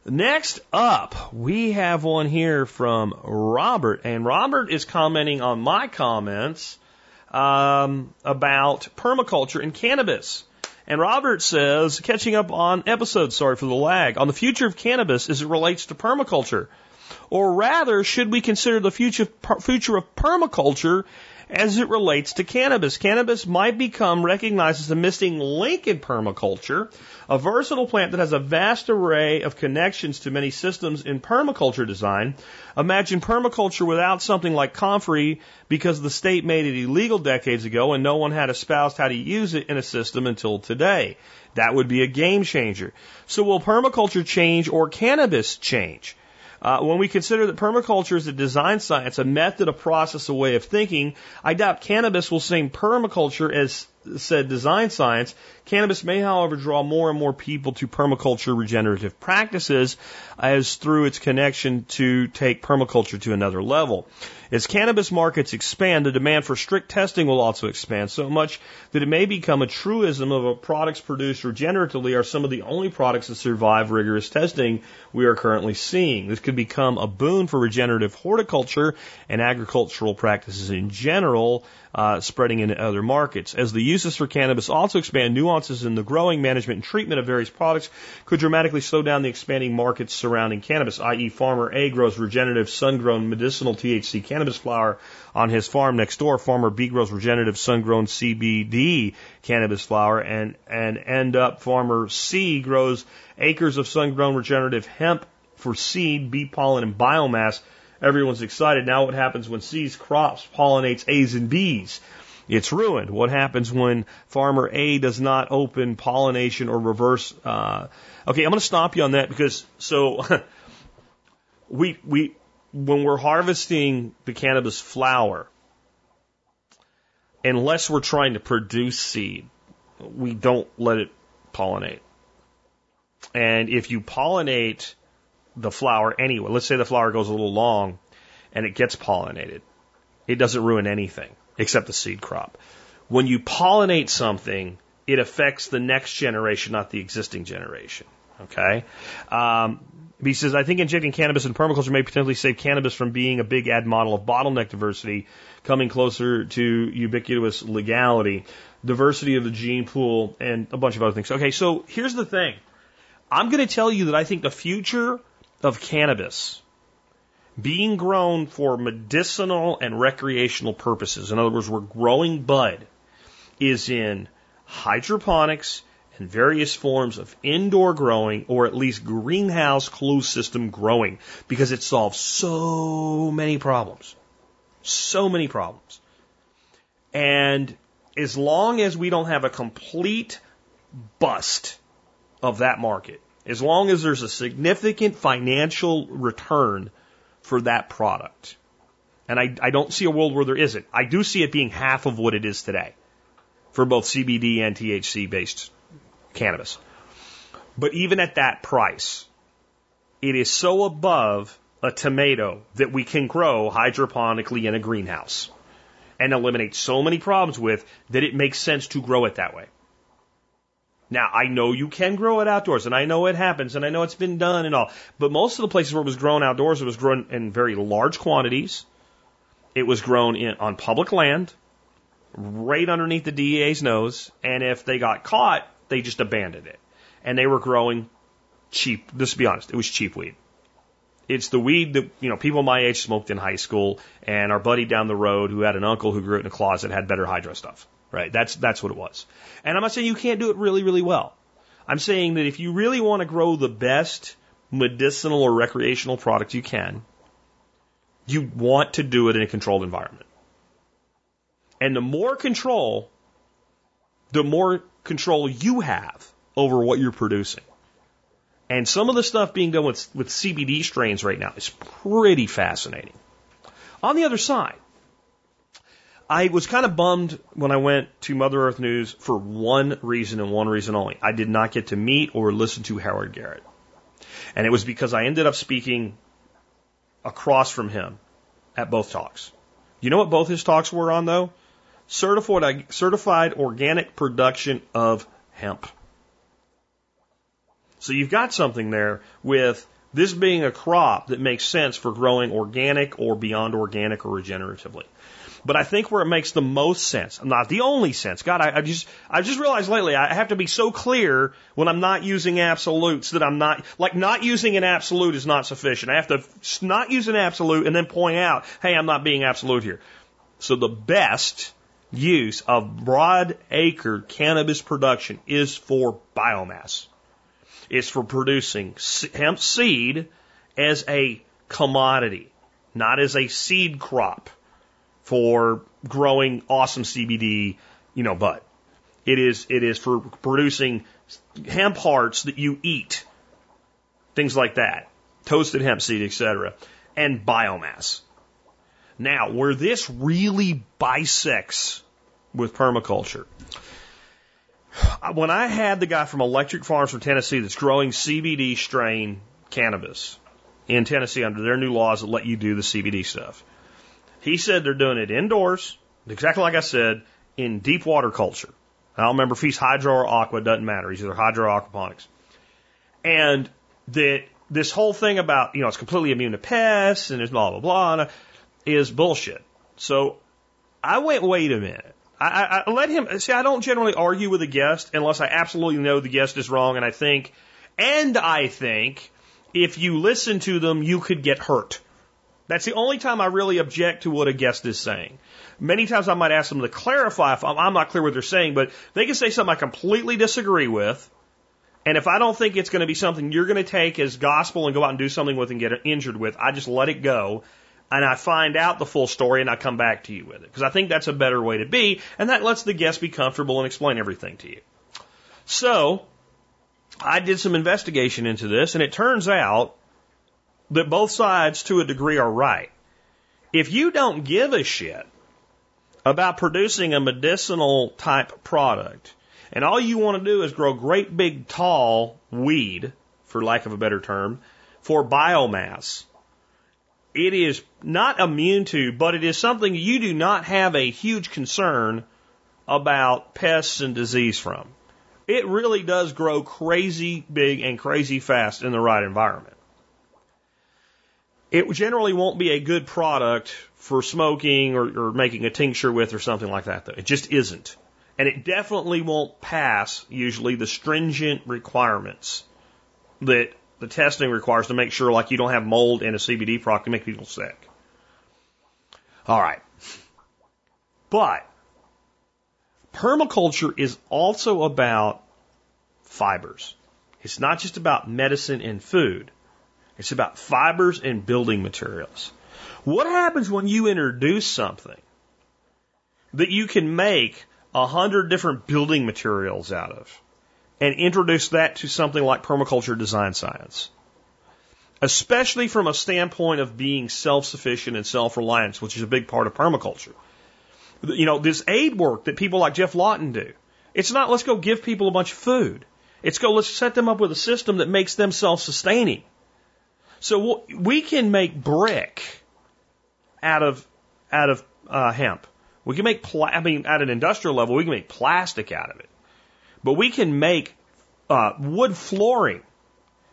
Next up, we have one here from Robert, and Robert is commenting on my comments um, about permaculture and cannabis. And Robert says, catching up on episodes, sorry for the lag, on the future of cannabis as it relates to permaculture. Or rather, should we consider the future, future of permaculture as it relates to cannabis? Cannabis might become recognized as a missing link in permaculture, a versatile plant that has a vast array of connections to many systems in permaculture design. Imagine permaculture without something like comfrey because the state made it illegal decades ago and no one had espoused how to use it in a system until today. That would be a game changer. So will permaculture change or cannabis change? Uh, when we consider that permaculture is a design science, a method, a process, a way of thinking, I doubt cannabis will same permaculture as said design science. Cannabis may, however, draw more and more people to permaculture regenerative practices as through its connection to take permaculture to another level. As cannabis markets expand, the demand for strict testing will also expand so much that it may become a truism of a products produced regeneratively are some of the only products that survive rigorous testing we are currently seeing. This could become a boon for regenerative horticulture and agricultural practices in general, uh, spreading into other markets. As the uses for cannabis also expand, nuances in the growing, management, and treatment of various products could dramatically slow down the expanding markets surrounding cannabis, i.e., farmer A grows regenerative, sun-grown medicinal THC cannabis flower on his farm next door. Farmer B grows regenerative sun-grown CBD cannabis flower, and and end up farmer C grows acres of sun-grown regenerative hemp for seed, bee pollen, and biomass. Everyone's excited. Now, what happens when C's crops pollinates A's and B's? It's ruined. What happens when farmer A does not open pollination or reverse? Uh, okay, I'm going to stop you on that because so we we when we're harvesting the cannabis flower, unless we're trying to produce seed, we don't let it pollinate. And if you pollinate the flower anyway, let's say the flower goes a little long and it gets pollinated, it doesn't ruin anything except the seed crop. When you pollinate something, it affects the next generation, not the existing generation. Okay? Um, he says, I think injecting cannabis in permaculture may potentially save cannabis from being a big ad model of bottleneck diversity, coming closer to ubiquitous legality, diversity of the gene pool, and a bunch of other things. Okay, so here's the thing. I'm going to tell you that I think the future of cannabis being grown for medicinal and recreational purposes, in other words, we're growing bud, is in hydroponics and various forms of indoor growing or at least greenhouse closed system growing because it solves so many problems. So many problems. And as long as we don't have a complete bust of that market, as long as there's a significant financial return for that product, and I, I don't see a world where there isn't. I do see it being half of what it is today for both CBD and THC based cannabis. But even at that price, it is so above a tomato that we can grow hydroponically in a greenhouse and eliminate so many problems with that it makes sense to grow it that way. Now, I know you can grow it outdoors, and I know it happens, and I know it's been done and all, but most of the places where it was grown outdoors, it was grown in very large quantities. It was grown in, on public land, right underneath the DEA's nose, and if they got caught, they just abandoned it. And they were growing cheap, to be honest, it was cheap weed. It's the weed that, you know, people my age smoked in high school and our buddy down the road who had an uncle who grew it in a closet had better hydro stuff. Right? That's, that's what it was. And I'm not saying you can't do it really, really well. I'm saying that if you really want to grow the best medicinal or recreational product you can, you want to do it in a controlled environment. And the more control, the more control you have over what you're producing. And some of the stuff being done with, with CBD strains right now is pretty fascinating. On the other side, I was kind of bummed when I went to Mother Earth News for one reason and one reason only. I did not get to meet or listen to Howard Garrett. And it was because I ended up speaking across from him at both talks. You know what both his talks were on though? certified, certified organic production of hemp. So you've got something there with this being a crop that makes sense for growing organic or beyond organic or regeneratively. But I think where it makes the most sense, not the only sense. God, I, I just, I just realized lately I have to be so clear when I'm not using absolutes that I'm not, like not using an absolute is not sufficient. I have to not use an absolute and then point out, hey, I'm not being absolute here. So the best use of broad acre cannabis production is for biomass. It's for producing hemp seed as a commodity, not as a seed crop for growing awesome CBD, you know, bud. It is, it is for producing hemp hearts that you eat. Things like that. Toasted hemp seed, etc. And biomass. Now, where this really bisects with permaculture, uh, when I had the guy from Electric Farms from Tennessee that's growing CBD strain cannabis in Tennessee under their new laws that let you do the CBD stuff, he said they're doing it indoors, exactly like I said, in deep water culture. I don't remember if he's hydro or aqua, doesn't matter. He's either hydro or aquaponics. And that this whole thing about, you know, it's completely immune to pests and there's blah, blah, blah, uh, is bullshit. So I went, wait a minute. I, I let him, see, I don't generally argue with a guest unless I absolutely know the guest is wrong and I think, and I think if you listen to them, you could get hurt. That's the only time I really object to what a guest is saying. Many times I might ask them to clarify if I'm not clear what they're saying, but they can say something I completely disagree with. And if I don't think it's going to be something you're going to take as gospel and go out and do something with and get injured with, I just let it go and I find out the full story and I come back to you with it. Because I think that's a better way to be, and that lets the guest be comfortable and explain everything to you. So, I did some investigation into this, and it turns out that both sides to a degree are right. If you don't give a shit about producing a medicinal type product, and all you want to do is grow great big tall weed, for lack of a better term, for biomass, it is not immune to, but it is something you do not have a huge concern about pests and disease from. It really does grow crazy big and crazy fast in the right environment. It generally won't be a good product for smoking or, or making a tincture with or something like that, though. It just isn't. And it definitely won't pass, usually, the stringent requirements that the testing requires to make sure, like, you don't have mold in a CBD product to make people sick. All right. But permaculture is also about fibers. It's not just about medicine and food. It's about fibers and building materials. What happens when you introduce something that you can make a hundred different building materials out of and introduce that to something like permaculture design science? Especially from a standpoint of being self-sufficient and self-reliance, which is a big part of permaculture. You know, this aid work that people like Geoff Lawton do. It's not let's go give people a bunch of food. It's go let's set them up with a system that makes them self-sustaining. So we can make brick out of out of uh, hemp. We can make, pla- I mean, at an industrial level, we can make plastic out of it. But we can make uh, wood flooring.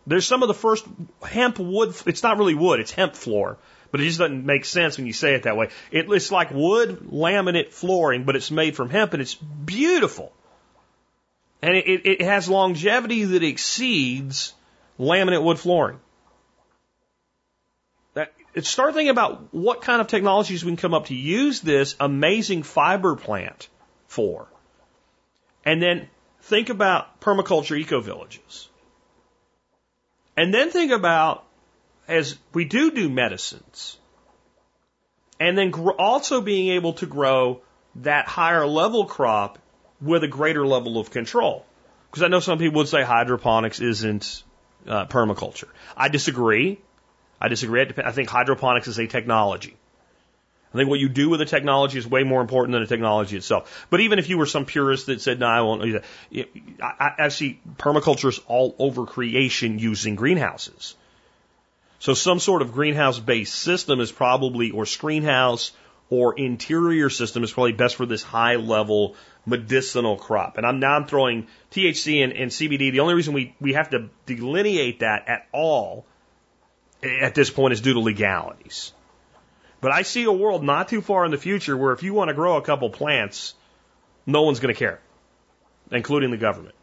There's some of the first hemp wood. It's not really wood; it's hemp floor. But it just doesn't make sense when you say it that way. It, it's like wood laminate flooring, but it's made from hemp, and it's beautiful. And it, it, it has longevity that exceeds laminate wood flooring start thinking about what kind of technologies we can come up to use this amazing fiber plant for. And then think about permaculture eco villages. And then think about as we do do medicines, and then also being able to grow that higher level crop with a greater level of control. Because I know some people would say hydroponics isn't uh, permaculture. I disagree. I disagree. I think hydroponics is a technology. I think what you do with the technology is way more important than the technology itself. But even if you were some purist that said, no, I won't I, I see permaculture is all over creation using greenhouses. So some sort of greenhouse based system is probably, or screenhouse or interior system is probably best for this high level medicinal crop. And I'm now I'm throwing THC and, and CBD. The only reason we, we have to delineate that at all at this point is due to legalities. But I see a world not too far in the future where if you want to grow a couple plants, no one's going to care, including the government.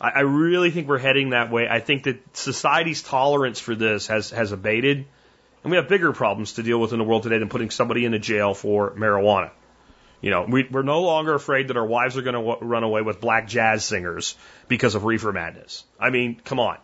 I, I really think we're heading that way. I think that society's tolerance for this has, has abated. And we have bigger problems to deal with in the world today than putting somebody into jail for marijuana. You know, we, we're no longer afraid that our wives are going to run away with black jazz singers because of reefer madness. I mean, come on.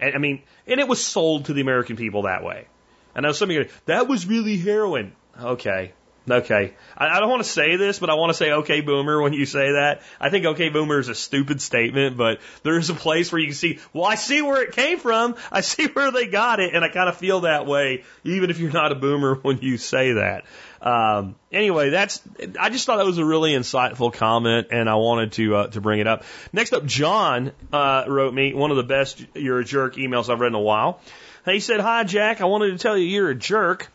And I mean, and it was sold to the American people that way. And now some of you, that was really heroin. Okay, Okay. I, I don't want to say this, but I want to say okay boomer when you say that. I think okay boomer is a stupid statement, but there's a place where you can see, well, I see where it came from. I see where they got it. And I kind of feel that way, even if you're not a boomer when you say that. Um, anyway, that's, I just thought that was a really insightful comment and I wanted to, uh, to bring it up. Next up, John, uh, wrote me one of the best you're a jerk emails I've read in a while. He said, hi, Jack. I wanted to tell you you're a jerk.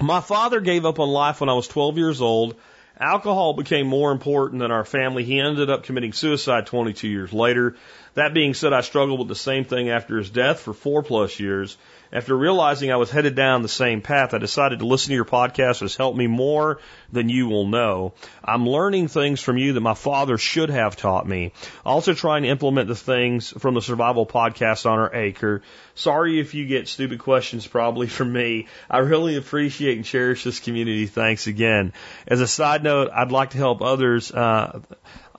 My father gave up on life when I was 12 years old. Alcohol became more important than our family. He ended up committing suicide 22 years later. That being said, I struggled with the same thing after his death for four plus years. After realizing I was headed down the same path, I decided to listen to your podcast. It's helped me more than you will know. I'm learning things from you that my father should have taught me. Also trying to implement the things from the survival podcast on our acre. Sorry if you get stupid questions probably from me. I really appreciate and cherish this community. Thanks again. As a side note, I'd like to help others. Uh,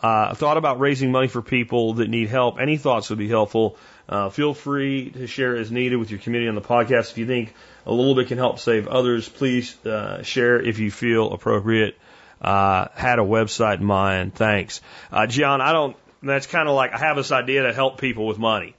uh, thought about raising money for people that need help. Any thoughts would be helpful. Uh, feel free to share as needed with your community on the podcast. If you think a little bit can help save others, please uh, share if you feel appropriate. Uh, had a website in mind. Thanks. Uh, John, I don't, that's kind of like I have this idea to help people with money.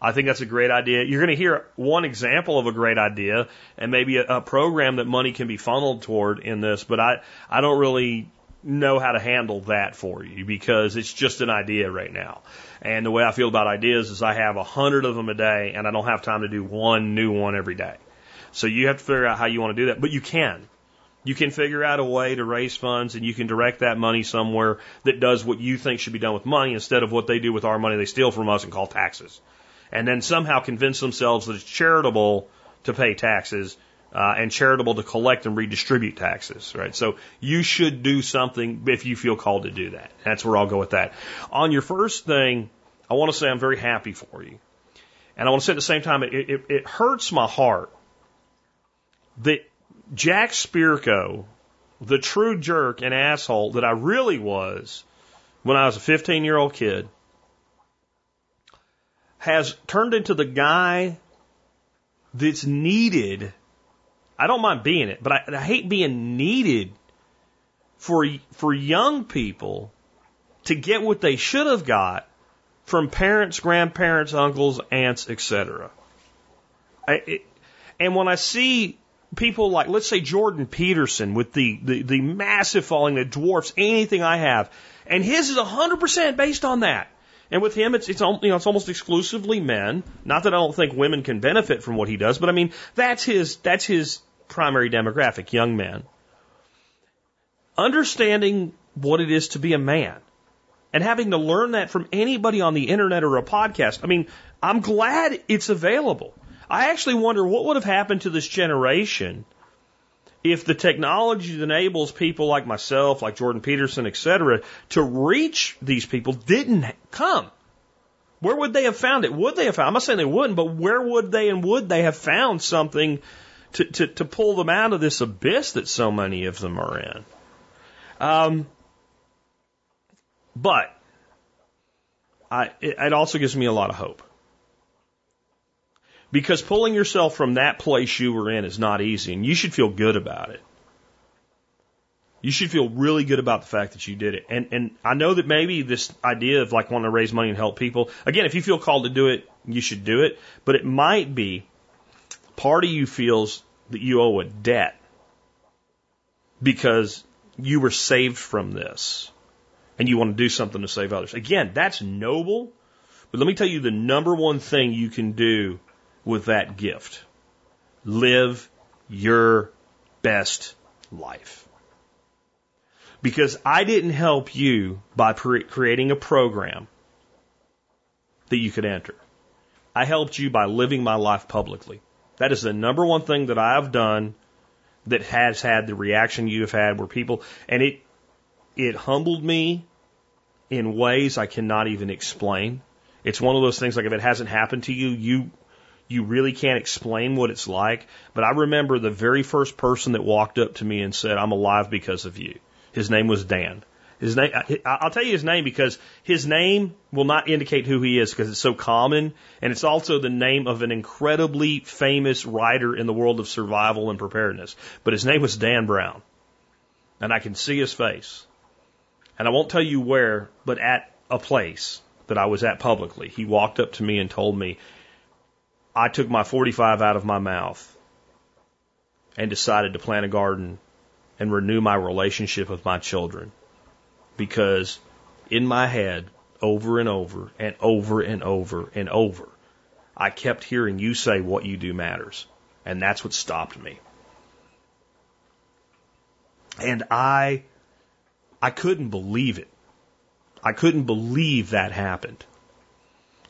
I think that's a great idea. You're going to hear one example of a great idea and maybe a, a program that money can be funneled toward in this, but I, I don't really know how to handle that for you because it's just an idea right now. And the way I feel about ideas is I have a hundred of them a day and I don't have time to do one new one every day. So you have to figure out how you want to do that, but you can. You can figure out a way to raise funds and you can direct that money somewhere that does what you think should be done with money instead of what they do with our money they steal from us and call taxes. And then somehow convince themselves that it's charitable to pay taxes uh, and charitable to collect and redistribute taxes, right? So you should do something if you feel called to do that. That's where I'll go with that. On your first thing, I want to say I'm very happy for you. And I want to say at the same time, it, it, it hurts my heart that Jack Spirko, the true jerk and asshole that I really was when I was a 15 year old kid, has turned into the guy that's needed I don't mind being it, but I, I hate being needed for for young people to get what they should have got from parents, grandparents, uncles, aunts, etc. and when I see people like, let's say Jordan Peterson with the, the, the massive following that dwarfs anything I have, and his is 100% based on that. And with him, it's, it's, you know, it's almost exclusively men. Not that I don't think women can benefit from what he does, but I mean, that's his, that's his primary demographic, young men. Understanding what it is to be a man and having to learn that from anybody on the internet or a podcast. I mean, I'm glad it's available. I actually wonder what would have happened to this generation if the technology that enables people like myself, like Jordan Peterson, et cetera, to reach these people didn't come. Where would they have found it? Would they have found? I'm not saying they wouldn't, but where would they and would they have found something to, to, to pull them out of this abyss that so many of them are in? Um, but I, it, also gives me a lot of hope. Because pulling yourself from that place you were in is not easy, and you should feel good about it. You should feel really good about the fact that you did it. And and I know that maybe this idea of like wanting to raise money and help people, again, if you feel called to do it, you should do it. But it might be part of you feels that you owe a debt because you were saved from this and you want to do something to save others. Again, that's noble. But let me tell you the number one thing you can do with that gift. Live your best life. Because I didn't help you by creating a program that you could enter. I helped you by living my life publicly. That is the number one thing that I have done that has had the reaction you have had where people, and it, it humbled me in ways I cannot even explain. It's one of those things like if it hasn't happened to you, you, you really can't explain what it's like. But I remember the very first person that walked up to me and said, I'm alive because of you. His name was Dan. His name, I'll tell you his name because his name will not indicate who he is because it's so common. And it's also the name of an incredibly famous writer in the world of survival and preparedness. But his name was Dan Brown. And I can see his face. And I won't tell you where, but at a place that I was at publicly, he walked up to me and told me, I took my 45 out of my mouth and decided to plant a garden and renew my relationship with my children because in my head, over and over and over and over and over, I kept hearing you say what you do matters. And that's what stopped me. And I, I couldn't believe it. I couldn't believe that happened.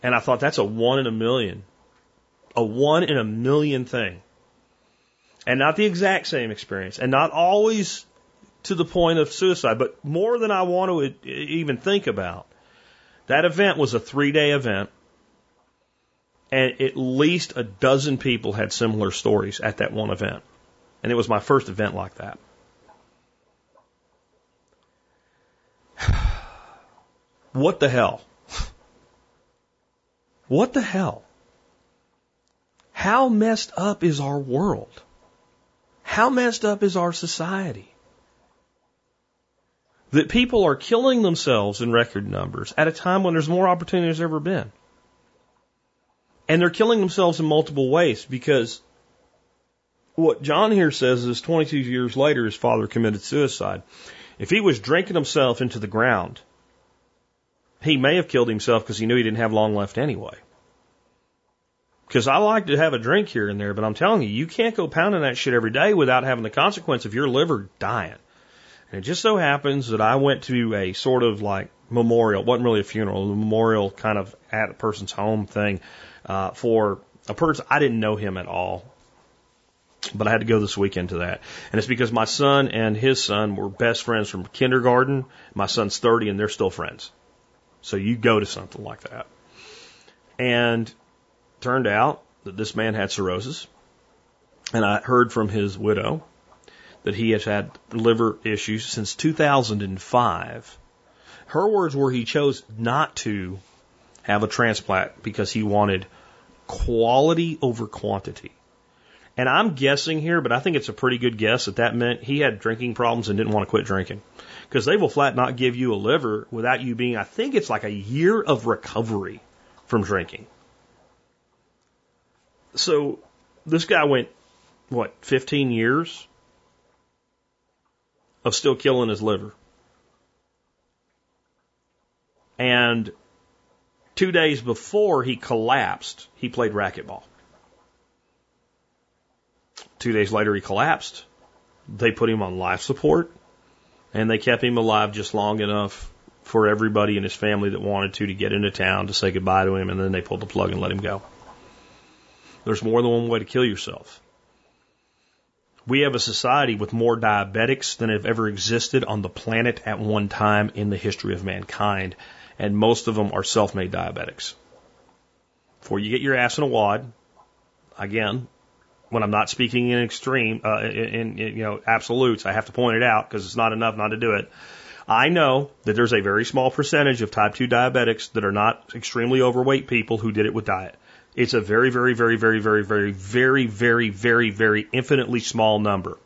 And I thought that's a one in a million. A one in a million thing. And not the exact same experience. And not always to the point of suicide, but more than I want to even think about. That event was a three day event, and at least a dozen people had similar stories at that one event. And it was my first event like that. What the hell? What the hell? How messed up is our world? How messed up is our society? That people are killing themselves in record numbers at a time when there's more opportunity than there's ever been. And they're killing themselves in multiple ways because what John here says is 22 years later, his father committed suicide. If he was drinking himself into the ground, he may have killed himself because he knew he didn't have long left anyway. Because I like to have a drink here and there, but I'm telling you, you can't go pounding that shit every day without having the consequence of your liver dying. And it just so happens that I went to a sort of like memorial, wasn't really a funeral, a memorial kind of at a person's home thing uh, for a person. I didn't know him at all, but I had to go this weekend to that. And it's because my son and his son were best friends from kindergarten. My son's 30 and they're still friends. So you go to something like that. And turned out that this man had cirrhosis. And I heard from his widow that he has had liver issues since 2005. Her words were he chose not to have a transplant because he wanted quality over quantity. And I'm guessing here, but I think it's a pretty good guess that that meant he had drinking problems and didn't want to quit drinking. Because they will flat not give you a liver without you being, I think it's like a year of recovery from drinking. So this guy went, what, 15 years of still killing his liver. And two days before he collapsed, he played racquetball. Two days later, he collapsed. They put him on life support, and they kept him alive just long enough for everybody in his family that wanted to to get into town to say goodbye to him, and then they pulled the plug and let him go. There's more than one way to kill yourself. We have a society with more diabetics than have ever existed on the planet at one time in the history of mankind, and most of them are self-made diabetics. Before you get your ass in a wad, again, when I'm not speaking in extreme, uh, in, in you know absolutes, I have to point it out because it's not enough not to do it. I know that there's a very small percentage of type 2 diabetics that are not extremely overweight people who did it with diet. It's a very, very, very, very, very, very, very, very, very, very infinitely small number,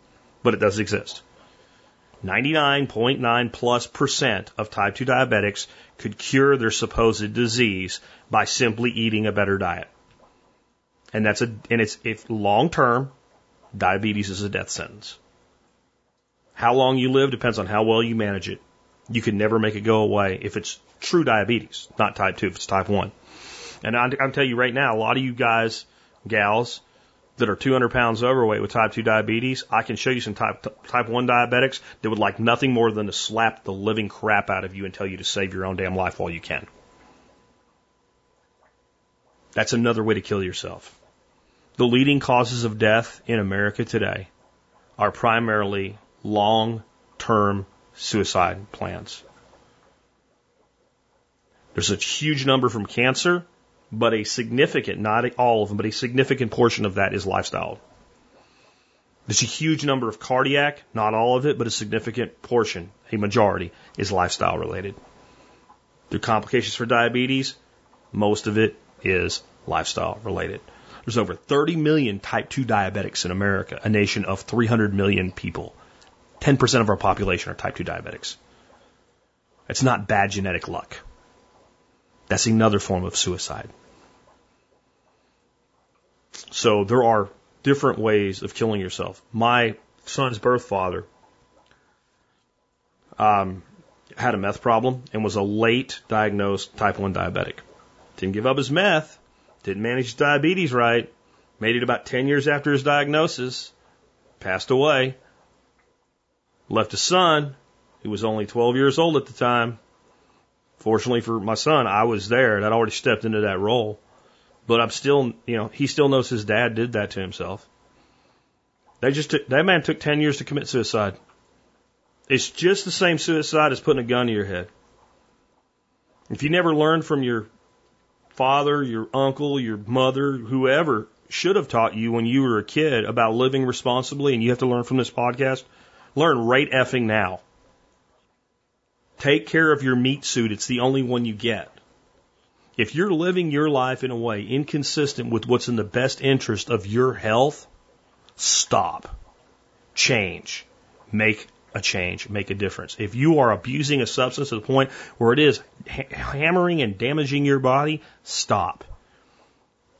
but it does exist. 99.9 plus percent of type 2 diabetics could cure their supposed disease by simply eating a better diet. And that's a, and it's, if long term, diabetes is a death sentence. How long you live depends on how well you manage it. You can never make it go away if it's true diabetes, not type 2, if it's type 1. And I'm, I'm telling you right now, a lot of you guys, gals, that are 200 pounds overweight with type 2 diabetes, I can show you some type, type 1 diabetics that would like nothing more than to slap the living crap out of you and tell you to save your own damn life while you can. That's another way to kill yourself. The leading causes of death in America today are primarily long term suicide plans. There's a huge number from cancer, but a significant, not all of them, but a significant portion of that is lifestyle. There's a huge number of cardiac, not all of it, but a significant portion, a majority, is lifestyle related. The complications for diabetes, most of it is lifestyle related. There's over 30 million type 2 diabetics in America, a nation of 300 million people. 10% of our population are type 2 diabetics. It's not bad genetic luck. That's another form of suicide. So there are different ways of killing yourself. My son's birth father um, had a meth problem and was a late diagnosed type 1 diabetic. Didn't give up his meth, didn't manage his diabetes right, made it about 10 years after his diagnosis, passed away, left a son who was only 12 years old at the time, Fortunately for my son, I was there and I'd already stepped into that role. But I'm still, you know, he still knows his dad did that to himself. They just took, that man took 10 years to commit suicide. It's just the same suicide as putting a gun to your head. If you never learned from your father, your uncle, your mother, whoever should have taught you when you were a kid about living responsibly, and you have to learn from this podcast, learn right effing now. Take care of your meat suit. It's the only one you get. If you're living your life in a way inconsistent with what's in the best interest of your health, stop. Change. Make a change. Make a difference. If you are abusing a substance to the point where it is hammering and damaging your body, stop.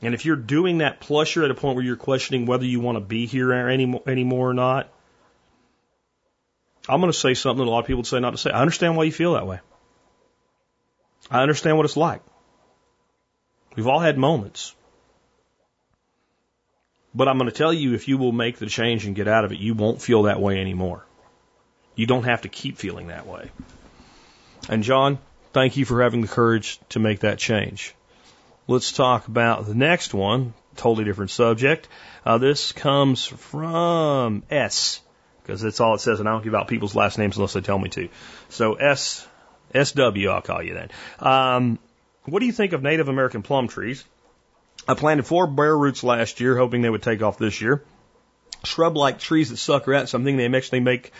And if you're doing that plus you're at a point where you're questioning whether you want to be here anymore or not, I'm going to say something that a lot of people would say not to say. I understand why you feel that way. I understand what it's like. We've all had moments. But I'm going to tell you if you will make the change and get out of it, you won't feel that way anymore. You don't have to keep feeling that way. And John, thank you for having the courage to make that change. Let's talk about the next one, totally different subject. Uh, this comes from S because that's all it says, and I don't give out people's last names unless they tell me to. So S SW, I'll call you then. Um, what do you think of Native American plum trees? I planted four bare roots last year, hoping they would take off this year. Shrub-like trees that sucker out something they actually make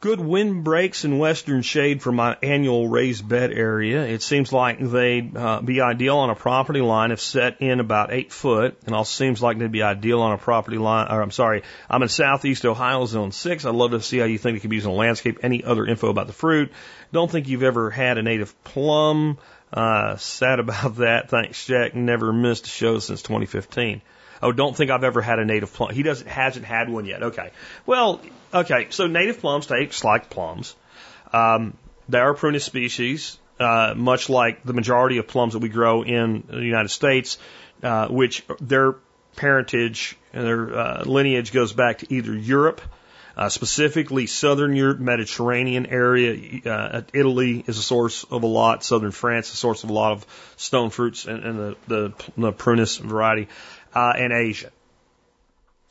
good wind breaks and western shade for my annual raised bed area. It seems like they'd uh, be ideal on a property line if set in about eight foot, and also seems like they'd be ideal on a property line. Or I'm sorry, I'm in Southeast Ohio, Zone Six. I'd love to see how you think it could be used in a landscape. Any other info about the fruit? Don't think you've ever had a native plum. Uh, sad about that. Thanks, Jack. Never missed a show since 2015. Oh, don't think I've ever had a native plum. He doesn't hasn't had one yet. Okay. Well, okay. So native plums taste like plums. Um, they are prunus species, uh, much like the majority of plums that we grow in the United States, uh, which their parentage and their uh, lineage goes back to either Europe, uh, specifically southern Europe, Mediterranean area. Uh, Italy is a source of a lot. Southern France is a source of a lot of stone fruits and, and the, the, the prunus variety uh, and Asia.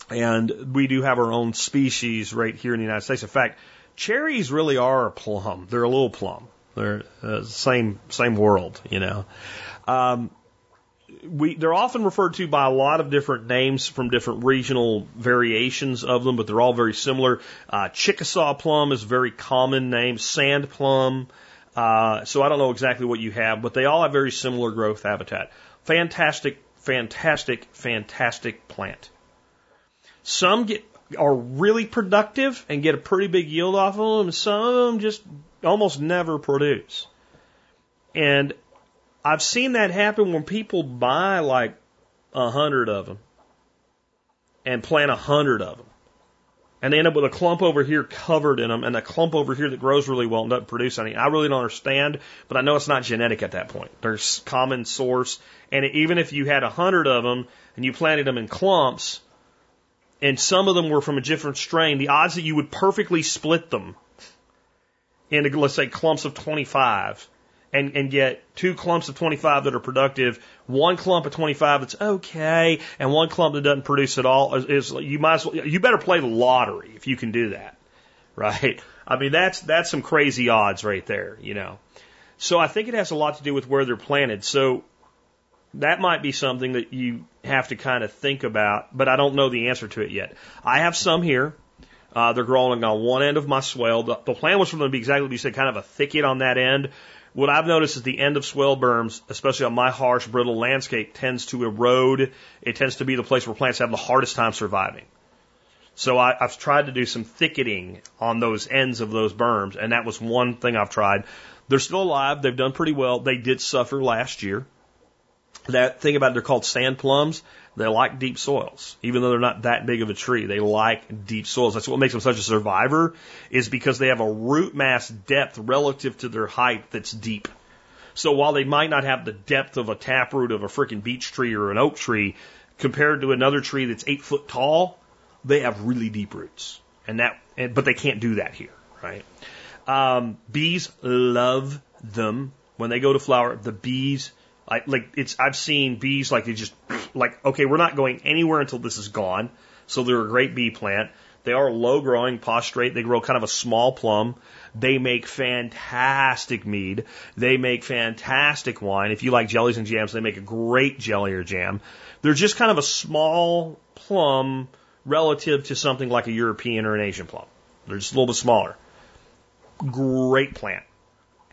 And we do have our own species right here in the United States. In fact, cherries really are a plum. They're a little plum. They're uh, same same world, you know. Um, we they're often referred to by a lot of different names from different regional variations of them, but they're all very similar. Uh, Chickasaw plum is a very common name. Sand plum. Uh, so I don't know exactly what you have, but they all have very similar growth habitat. Fantastic fantastic, fantastic plant. Some get are really productive and get a pretty big yield off of them. Some of them just almost never produce. And I've seen that happen when people buy like a hundred of them and plant a hundred of them and they end up with a clump over here covered in them and a clump over here that grows really well and doesn't produce any. I really don't understand, but I know it's not genetic at that point. There's common source. And even if you had a hundred of them and you planted them in clumps and some of them were from a different strain, the odds that you would perfectly split them into, let's say, clumps of 25 and, and get two clumps of 25 that are productive, one clump of 25 that's okay, and one clump that doesn't produce at all is, is you might as well, you better play the lottery if you can do that, right? I mean, that's, that's some crazy odds right there, you know. So I think it has a lot to do with where they're planted. So that might be something that you have to kind of think about, but I don't know the answer to it yet. I have some here. Uh, they're growing on one end of my swale. The, the plan was for them to be exactly what you said, kind of a thicket on that end. What I've noticed is the end of swale berms, especially on my harsh, brittle landscape, tends to erode. It tends to be the place where plants have the hardest time surviving. So I, I've tried to do some thicketing on those ends of those berms, and that was one thing I've tried. They're still alive. They've done pretty well. They did suffer last year. That thing about it, they're called sand plums. They like deep soils, even though they're not that big of a tree. They like deep soils. That's what makes them such a survivor, is because they have a root mass depth relative to their height that's deep. So while they might not have the depth of a taproot of a freaking beech tree or an oak tree, compared to another tree that's eight foot tall, they have really deep roots. And that, but they can't do that here, right? Um, bees love them when they go to flower. The bees like, like it's, I've seen bees like they just, like, okay, we're not going anywhere until this is gone. So they're a great bee plant. They are low growing, prostrate. They grow kind of a small plum. They make fantastic mead. They make fantastic wine. If you like jellies and jams, they make a great jelly or jam. They're just kind of a small plum relative to something like a European or an Asian plum. They're just a little bit smaller. Great plant.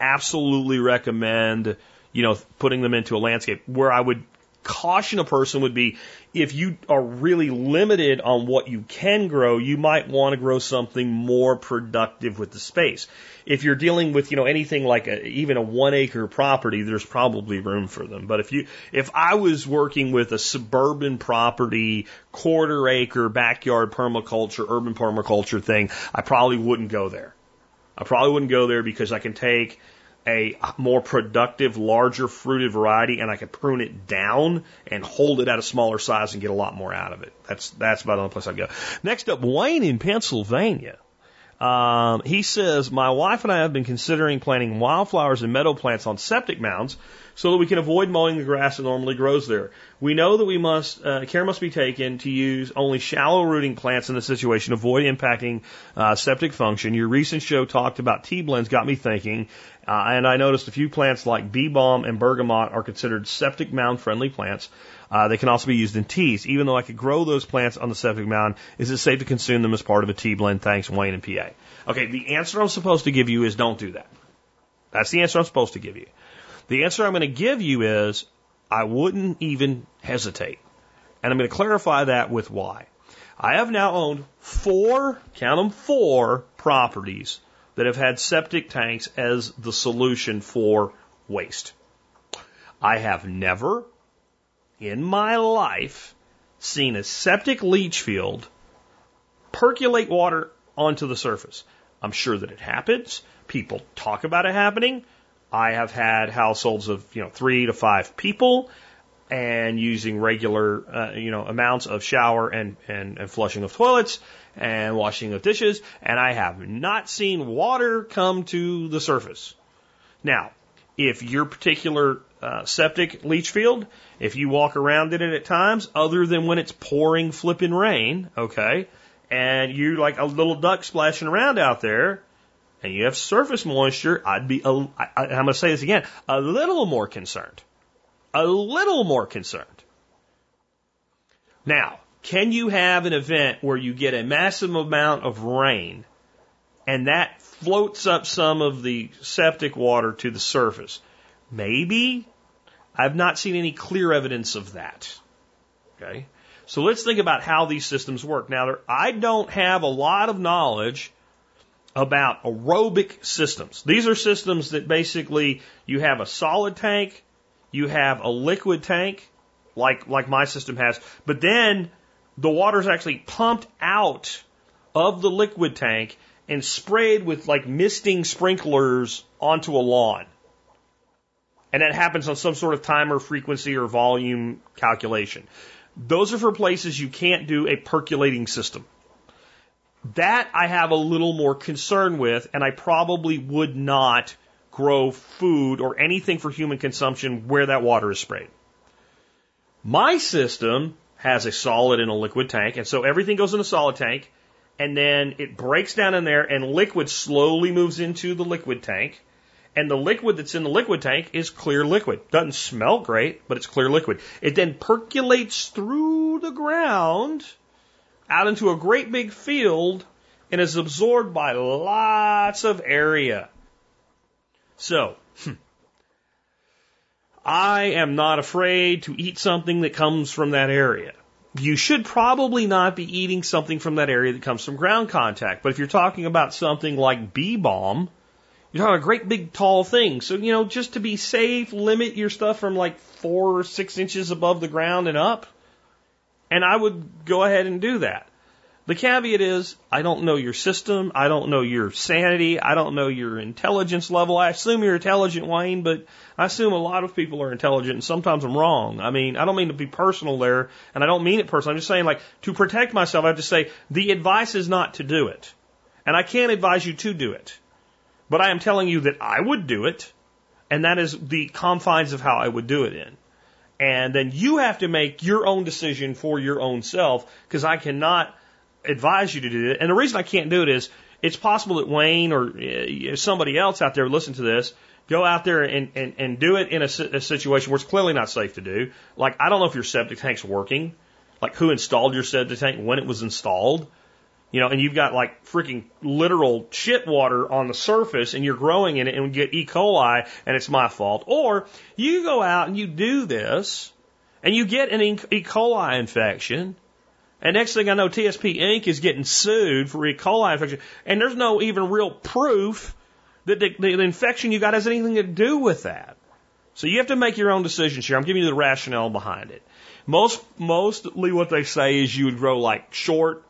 Absolutely recommend you know, putting them into a landscape. Where I would caution a person would be if you are really limited on what you can grow, you might want to grow something more productive with the space. If you're dealing with, you know, anything like a, even a one acre property, there's probably room for them. But if you, if I was working with a suburban property, quarter acre, backyard permaculture, urban permaculture thing, I probably wouldn't go there. I probably wouldn't go there because I can take a more productive, larger fruited variety and I could prune it down and hold it at a smaller size and get a lot more out of it. That's, that's about the only place I'd go. Next up, Wayne in Pennsylvania. Um, he says, My wife and I have been considering planting wildflowers and meadow plants on septic mounds so that we can avoid mowing the grass that normally grows there. We know that we must, uh, care must be taken to use only shallow rooting plants in the situation, avoid impacting uh, septic function. Your recent show talked about tea blends got me thinking, uh, and I noticed a few plants like bee balm and bergamot are considered septic mound friendly plants. Uh, they can also be used in teas. Even though I could grow those plants on the septic mound, is it safe to consume them as part of a tea blend? Thanks, Wayne and PA. Okay, the answer I'm supposed to give you is don't do that. That's the answer I'm supposed to give you. The answer I'm going to give you is I wouldn't even hesitate. And I'm going to clarify that with why. I have now owned four, count them four properties that have had septic tanks as the solution for waste. I have never in my life seen a septic leach field percolate water onto the surface. I'm sure that it happens. People talk about it happening. I have had households of, you know, three to five people and using regular, uh, you know, amounts of shower and, and, and flushing of toilets and washing of dishes, and I have not seen water come to the surface. Now, if your particular uh, septic leach field, if you walk around in it at times, other than when it's pouring flipping rain, okay, and you like a little duck splashing around out there, and you have surface moisture, I'd be, a, I, I'm going to say this again, a little more concerned. A little more concerned. Now, can you have an event where you get a massive amount of rain and that floats up some of the septic water to the surface? Maybe. I've not seen any clear evidence of that. Okay. So let's think about how these systems work. Now, I don't have a lot of knowledge about aerobic systems. These are systems that basically you have a solid tank, you have a liquid tank, like, like my system has, but then the water is actually pumped out of the liquid tank and sprayed with like misting sprinklers onto a lawn. And that happens on some sort of timer frequency or volume calculation. Those are for places you can't do a percolating system. That I have a little more concern with, and I probably would not grow food or anything for human consumption where that water is sprayed. My system has a solid and a liquid tank, and so everything goes in a solid tank, and then it breaks down in there, and liquid slowly moves into the liquid tank. And the liquid that's in the liquid tank is clear liquid. Doesn't smell great, but it's clear liquid. It then percolates through the ground out into a great big field and is absorbed by lots of area. So, hmm, I am not afraid to eat something that comes from that area. You should probably not be eating something from that area that comes from ground contact. But if you're talking about something like bee balm, you're talking a great big tall thing. So, you know, just to be safe, limit your stuff from like four or six inches above the ground and up. And I would go ahead and do that. The caveat is, I don't know your system. I don't know your sanity. I don't know your intelligence level. I assume you're intelligent, Wayne, but I assume a lot of people are intelligent and sometimes I'm wrong. I mean, I don't mean to be personal there and I don't mean it personal. I'm just saying like to protect myself, I have to say the advice is not to do it. And I can't advise you to do it. But I am telling you that I would do it and that is the confines of how I would do it in. And then you have to make your own decision for your own self because I cannot advise you to do it. And the reason I can't do it is it's possible that Wayne or uh, somebody else out there listen to this, go out there and, and, and do it in a, a situation where it's clearly not safe to do. Like, I don't know if your septic tank's working, like who installed your septic tank, when it was installed. You know, and you've got like freaking literal shit water on the surface and you're growing in it and get E. coli and it's my fault. Or you go out and you do this and you get an E. coli infection and next thing I know, TSP Inc. is getting sued for E. coli infection. And there's no even real proof that the, the, infection you got has anything to do with that. So you have to make your own decisions here. I'm giving you the rationale behind it. Most, mostly what they say is you would grow like short,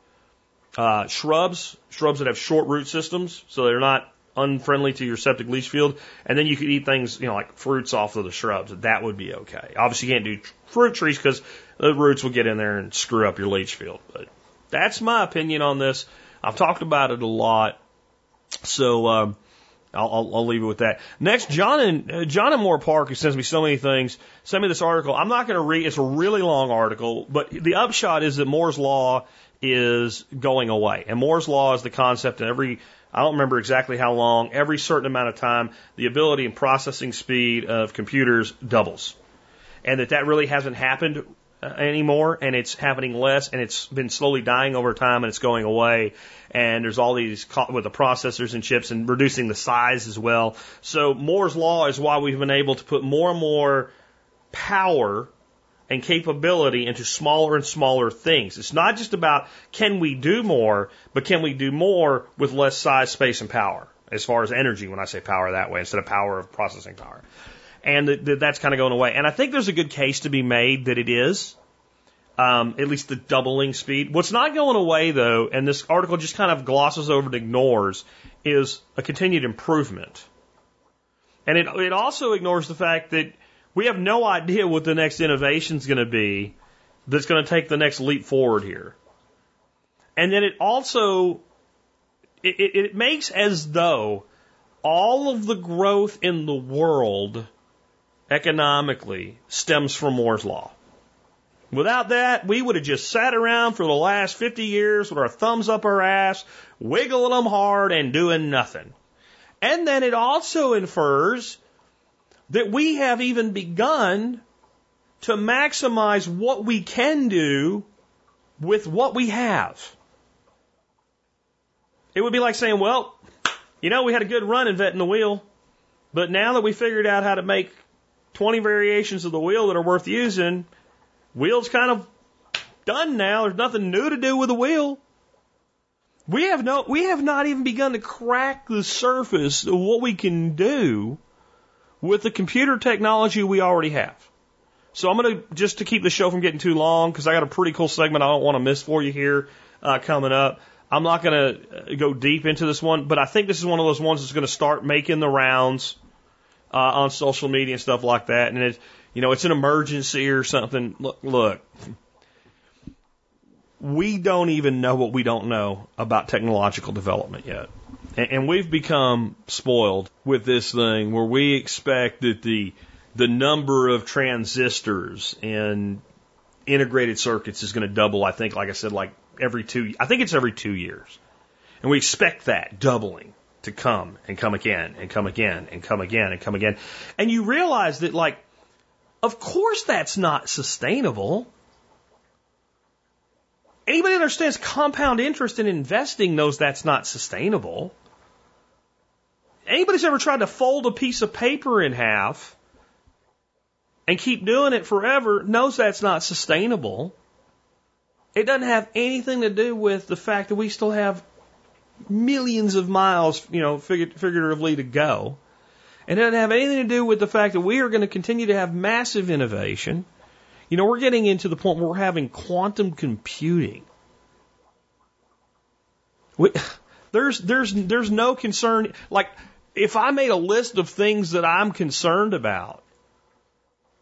uh, shrubs, shrubs that have short root systems, so they're not unfriendly to your septic leach field. And then you could eat things, you know, like fruits off of the shrubs. That would be okay. Obviously, you can't do fruit trees because the roots will get in there and screw up your leach field. But that's my opinion on this. I've talked about it a lot. So, um, I'll, I'll, I'll leave it with that. Next, John and uh, John and Moore Park, who sends me so many things, sent me this article. I'm not going to read. It's a really long article, but the upshot is that Moore's law is going away, and Moore's law is the concept in every I don't remember exactly how long, every certain amount of time, the ability and processing speed of computers doubles. And that that really hasn't happened Uh, anymore and it's happening less and it's been slowly dying over time and it's going away. And there's all these with the processors and chips and reducing the size as well. So Moore's law is why we've been able to put more and more power and capability into smaller and smaller things. It's not just about can we do more, but can we do more with less size, space, and power as far as energy when I say power that way instead of power of processing power. And that that's kind of going away. And I think there's a good case to be made that it is. Um, at least the doubling speed. What's not going away though, and this article just kind of glosses over and ignores, is a continued improvement. And it, it also ignores the fact that we have no idea what the next innovation is going to be that's going to take the next leap forward here. And then it also it, it, it makes as though all of the growth in the world economically stems from Moore's law. Without that, we would have just sat around for the last 50 years with our thumbs up our ass, wiggling them hard and doing nothing. And then it also infers that we have even begun to maximize what we can do with what we have. It would be like saying, well, you know, we had a good run inventing the wheel, but now that we figured out how to make 20 variations of the wheel that are worth using, wheel's kind of done now. There's nothing new to do with the wheel. We have no, we have not even begun to crack the surface of what we can do with the computer technology we already have. So I'm going to, just to keep the show from getting too long, because I got a pretty cool segment I don't want to miss for you here uh, coming up. I'm not going to uh, go deep into this one, but I think this is one of those ones that's going to start making the rounds uh, on social media and stuff like that. And it's, you know, it's an emergency or something. Look, look, we don't even know what we don't know about technological development yet. And, and we've become spoiled with this thing where we expect that the the number of transistors in integrated circuits is going to double. I think, like I said, like every two. I think it's every two years, and we expect that doubling to come and come again and come again and come again and come again. And you realize that, like, of course, that's not sustainable. Anybody that understands compound interest in investing knows that's not sustainable. Anybody's ever tried to fold a piece of paper in half and keep doing it forever knows that's not sustainable. It doesn't have anything to do with the fact that we still have millions of miles, you know, figuratively to go. And it doesn't have anything to do with the fact that we are going to continue to have massive innovation. You know, we're getting into the point where we're having quantum computing. We, there's, there's, there's no concern. Like, if I made a list of things that I'm concerned about,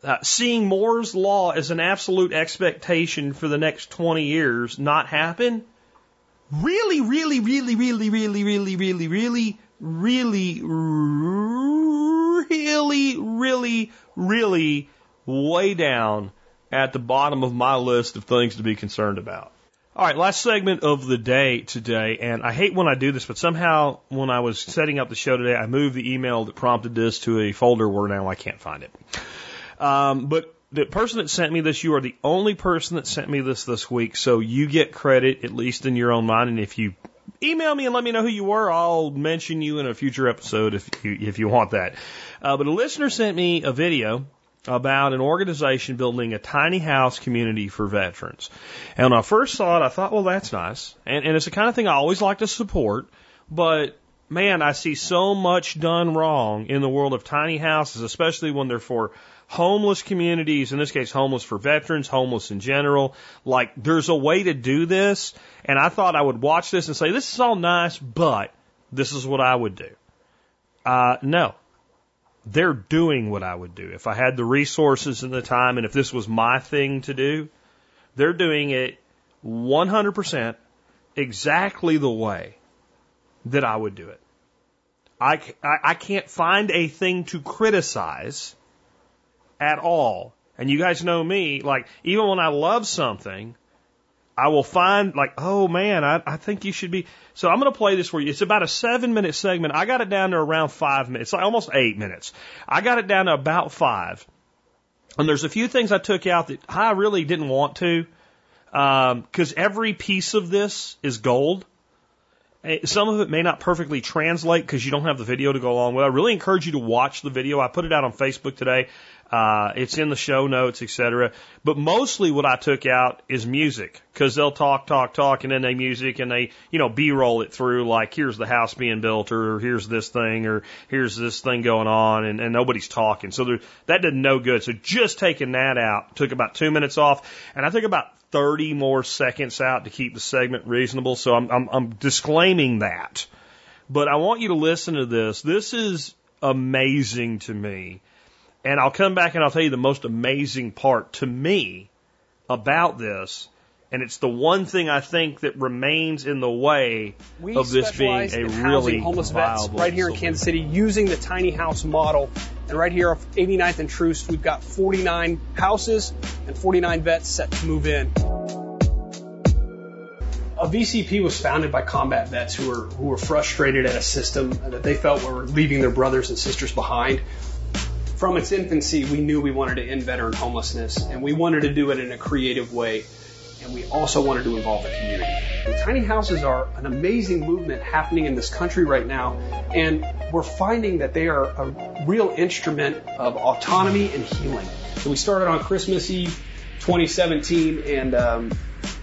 uh, seeing Moore's law as an absolute expectation for the next 20 years not happen, really, really, really, really, really, really, really, really, really, really, really, really way down at the bottom of my list of things to be concerned about. All right, last segment of the day today, and I hate when I do this, but somehow when I was setting up the show today, I moved the email that prompted this to a folder where now I can't find it. Um, but the person that sent me this, you are the only person that sent me this this week, so you get credit at least in your own mind. And if you email me and let me know who you were, I'll mention you in a future episode if you if you want that. Uh, but a listener sent me a video about an organization building a tiny house community for veterans. And when I first saw it, I thought, well, that's nice, and, and it's the kind of thing I always like to support. But man, I see so much done wrong in the world of tiny houses, especially when they're for homeless communities, in this case, homeless for veterans, homeless in general. Like, there's a way to do this. And I thought I would watch this and say, this is all nice, but this is what I would do. Uh, no. They're doing what I would do. If I had the resources and the time, and if this was my thing to do, they're doing it 100% exactly the way that I would do it. I, I, I can't find a thing to criticize at all. And you guys know me, like, even when I love something, I will find, like, oh man, I, I think you should be. So I'm going to play this for you. It's about a seven minute segment. I got it down to around five minutes, like almost eight minutes. I got it down to about five. And there's a few things I took out that I really didn't want to, because um, every piece of this is gold. Eh, some of it may not perfectly translate because you don't have the video to go along with. I really encourage you to watch the video. I put it out on Facebook today. Uh, it's in the show notes, etc. But mostly what I took out is music because they'll talk, talk, talk, and then they music and they, you know, B-roll it through like here's the house being built or here's this thing or here's this thing going on and, and nobody's talking. So there, that did no good. So just taking that out took about two minutes off and I took about 30 more seconds out to keep the segment reasonable. So I'm, I'm, I'm disclaiming that. But I want you to listen to this. This is amazing to me and I'll come back and I'll tell you the most amazing part to me about this. And it's the one thing I think that remains in the way we of this being a really homeless vets right here in Kansas City using the tiny house model. And right here off 89th and Troost, we've got 49 houses and 49 vets set to move in. A VCP was founded by combat vets who were who were frustrated at a system that they felt were leaving their brothers and sisters behind from its infancy, we knew we wanted to end veteran homelessness, and we wanted to do it in a creative way, and we also wanted to involve the community. Tiny houses are an amazing movement happening in this country right now, and we're finding that they are a real instrument of autonomy and healing. So we started on Christmas Eve 2017, and um,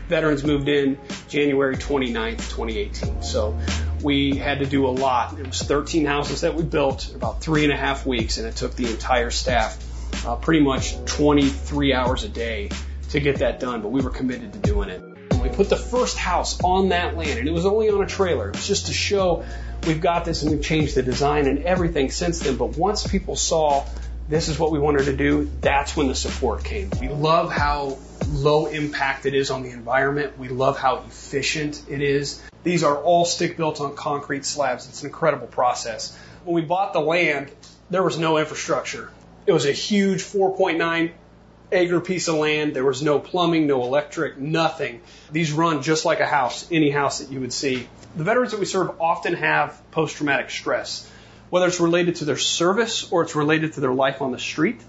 veterans moved in January 29th, 2018. So we had to do a lot. It was 13 houses that we built, about three and a half weeks, and it took the entire staff uh, pretty much 23 hours a day to get that done, but we were committed to doing it. we put the first house on that land, and it was only on a trailer. It was just to show we've got this and we've changed the design and everything since then. But once people saw this is what we wanted to do, that's when the support came. We love how low impact it is on the environment. We love how efficient it is. These are all stick built on concrete slabs. It's an incredible process. When we bought the land, there was no infrastructure. It was a huge 4.9 acre piece of land. There was no plumbing, no electric, nothing. These run just like a house, any house that you would see. The veterans that we serve often have post traumatic stress whether it's related to their service or it's related to their life on the street.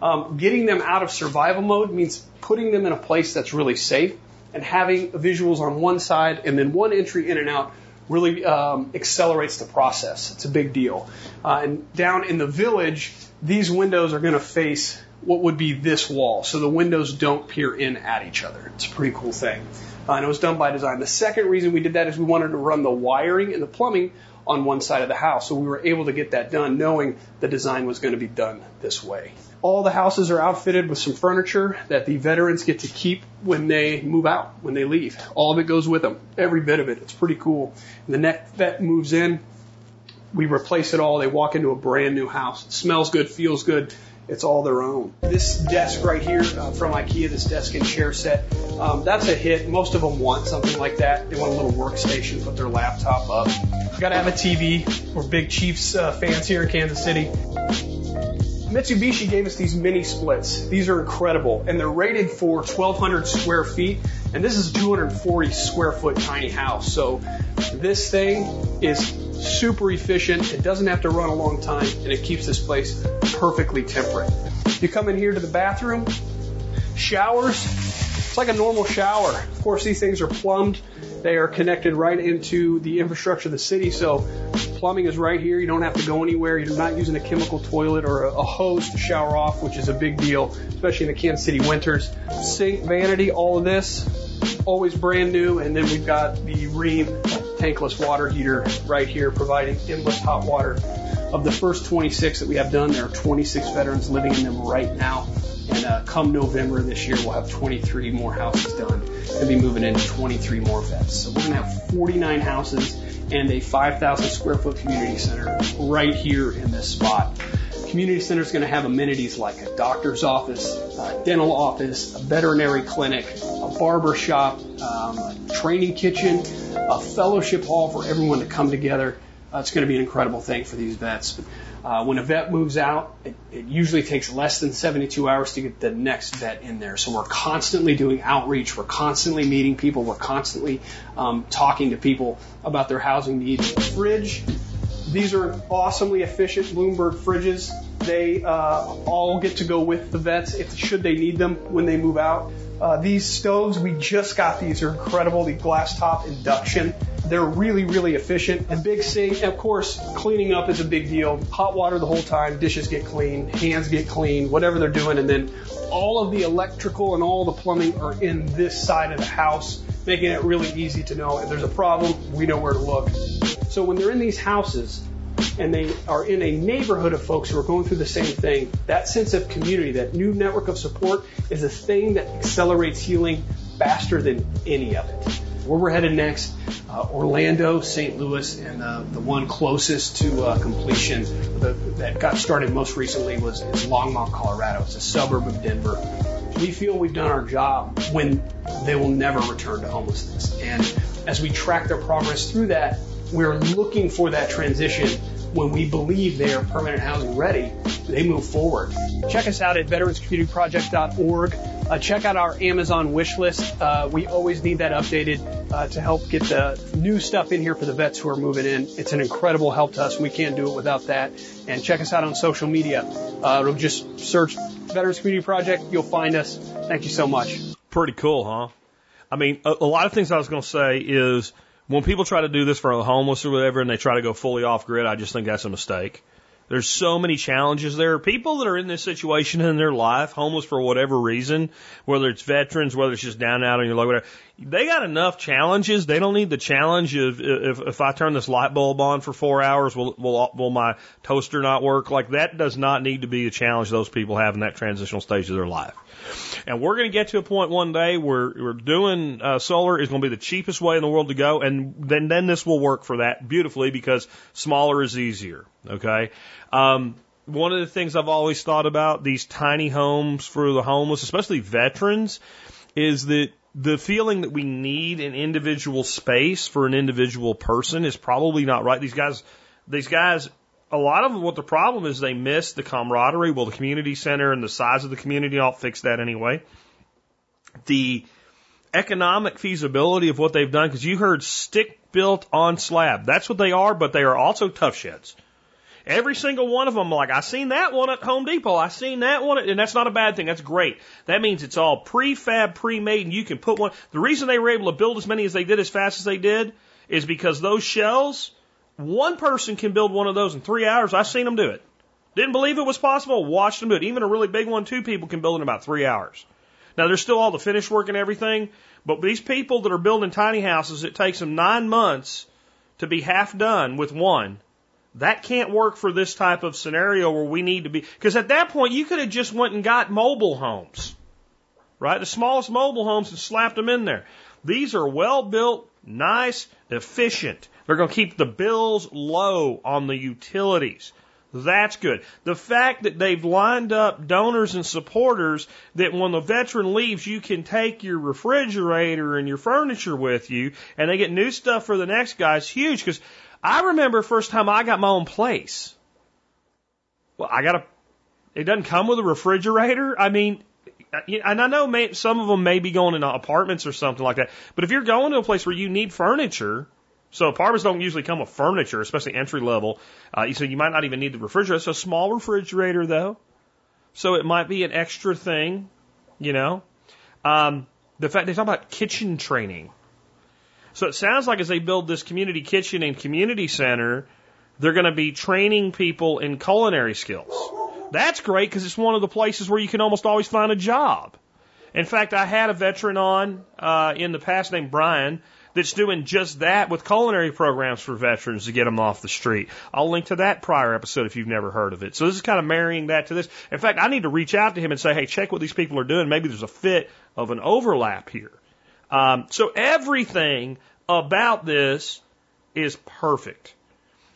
Um, getting them out of survival mode means putting them in a place that's really safe and having visuals on one side and then one entry in and out really um, accelerates the process. It's a big deal. Uh, and down in the village, these windows are going to face what would be this wall, so the windows don't peer in at each other. It's a pretty cool thing. Uh, and it was done by design. The second reason we did that is we wanted to run the wiring and the plumbing on one side of the house. So we were able to get that done knowing the design was going to be done this way. All the houses are outfitted with some furniture that the veterans get to keep when they move out, when they leave. All of it goes with them, every bit of it. It's pretty cool. And the next vet moves in, we replace it all. They walk into a brand new house. It smells good, feels good. It's all their own. This desk right here uh, from IKEA, this desk and chair set, um, that's a hit. Most of them want something like that. They want a little workstation, put their laptop up. Got to have a TV. We're big Chiefs uh, fans here in Kansas City. Mitsubishi gave us these mini splits. These are incredible, and they're rated for 1,200 square feet, and this is a 240 square foot tiny house. So this thing is super efficient. It doesn't have to run a long time, and it keeps this place perfectly temperate. You come in here to the bathroom, showers, it's like a normal shower. Of course, these things are plumbed. They are connected right into the infrastructure of the city. So plumbing is right here. You don't have to go anywhere. You're not using a chemical toilet or a, hose to shower off, which is a big deal, especially in the Kansas City winters. Sink, vanity, all of this, always brand new. And then we've got the Rheem tankless water heater right here, providing endless hot water of the first 26 that we have done, there are 26 veterans living in them right now. And uh, come November this year, we'll have 23 more houses done and be moving in 23 more vets. So we're going to have 49 houses and a 5,000 square foot community center right here in this spot. Community center is going to have amenities like a doctor's office, a dental office, a veterinary clinic, a barber shop, um, a training kitchen, a fellowship hall for everyone to come together uh, it's going to be an incredible thing for these vets. Uh, when a vet moves out, it, it usually takes less than 72 hours to get the next vet in there. So we're constantly doing outreach. We're constantly meeting people. We're constantly um, talking to people about their housing needs. Fridge. These are awesomely efficient Blomberg fridges. They uh, all get to go with the vets if should they need them when they move out. Uh, these stoves, we just got these. They're incredible. The glass top induction. They're really, really efficient. And big sink, of course, cleaning up is a big deal. Hot water the whole time, dishes get clean, hands get clean, whatever they're doing. And then all of the electrical and all the plumbing are in this side of the house, making it really easy to know if there's a problem, we know where to look. So when they're in these houses, and they are in a neighborhood of folks who are going through the same thing, that sense of community, that new network of support is a thing that accelerates healing faster than any of it. Where we're headed next, uh, Orlando, St. Louis, and uh, the one closest to uh, completion the, that got started most recently was is Longmont, Colorado. It's a suburb of Denver. We feel we've done our job when they will never return to homelessness. And as we track their progress through that, we're looking for that transition when we believe they are permanent housing ready, they move forward. Check us out at veteranscommunityproject.org. Uh, check out our Amazon wish list. Uh, we always need that updated uh, to help get the new stuff in here for the vets who are moving in. It's an incredible help to us. We can't do it without that. And check us out on social media. Uh, just search Veterans Community Project. You'll find us. Thank you so much. Pretty cool, huh? I mean, a, a lot of things I was going to say is when people try to do this for a homeless or whatever and they try to go fully off grid, I just think that's a mistake. There's so many challenges. There are people that are in this situation in their life, homeless for whatever reason, whether it's veterans, whether it's just down and out on your luck, whatever. They got enough challenges. They don't need the challenge of if, if I turn this light bulb on for four hours, will, will, will my toaster not work? Like that does not need to be a challenge those people have in that transitional stage of their life. And we're going to get to a point one day where we're doing uh, solar is going to be the cheapest way in the world to go, and then then this will work for that beautifully because smaller is easier. Okay. Um, one of the things I've always thought about these tiny homes for the homeless, especially veterans, is that the feeling that we need an individual space for an individual person is probably not right. These guys, these guys, a lot of them, what the problem is they miss the camaraderie. Well, the community center and the size of the community, I'll fix that anyway. The economic feasibility of what they've done, because you heard stick built on slab. That's what they are, but they are also Tuff Sheds. Every single one of them, like, I seen that one at Home Depot. I seen that one, at, and that's not a bad thing. That's great. That means it's all prefab, pre-made, and you can put one. The reason they were able to build as many as they did as fast as they did is because those shells, one person can build one of those in three hours. I've seen them do it. Didn't believe it was possible. Watched them do it. Even a really big one, two people can build in about three hours. Now there's still all the finish work and everything, but these people that are building tiny houses, it takes them nine months to be half done with one that can't work for this type of scenario where we need to be, because at that point you could have just went and got mobile homes, right? The smallest mobile homes and slapped them in there. These are well built, nice, efficient. They're going to keep the bills low on the utilities. That's good. The fact that they've lined up donors and supporters that when the veteran leaves, you can take your refrigerator and your furniture with you and they get new stuff for the next guy is huge because I remember first time I got my own place. Well, I got a, it doesn't come with a refrigerator. I mean, and I know may, some of them may be going into apartments or something like that, but if you're going to a place where you need furniture, so apartments don't usually come with furniture, especially entry level. Uh, so you might not even need the refrigerator. It's a small refrigerator though, so it might be an extra thing, you know. Um, the fact they talk about kitchen training. So it sounds like as they build this community kitchen and community center, they're going to be training people in culinary skills. That's great because it's one of the places where you can almost always find a job. In fact, I had a veteran on uh, in the past named Brian that's doing just that with culinary programs for veterans to get them off the street. I'll link to that prior episode if you've never heard of it. So this is kind of marrying that to this. In fact, I need to reach out to him and say, hey, check what these people are doing. Maybe there's a fit of an overlap here. Um, so everything about this is perfect.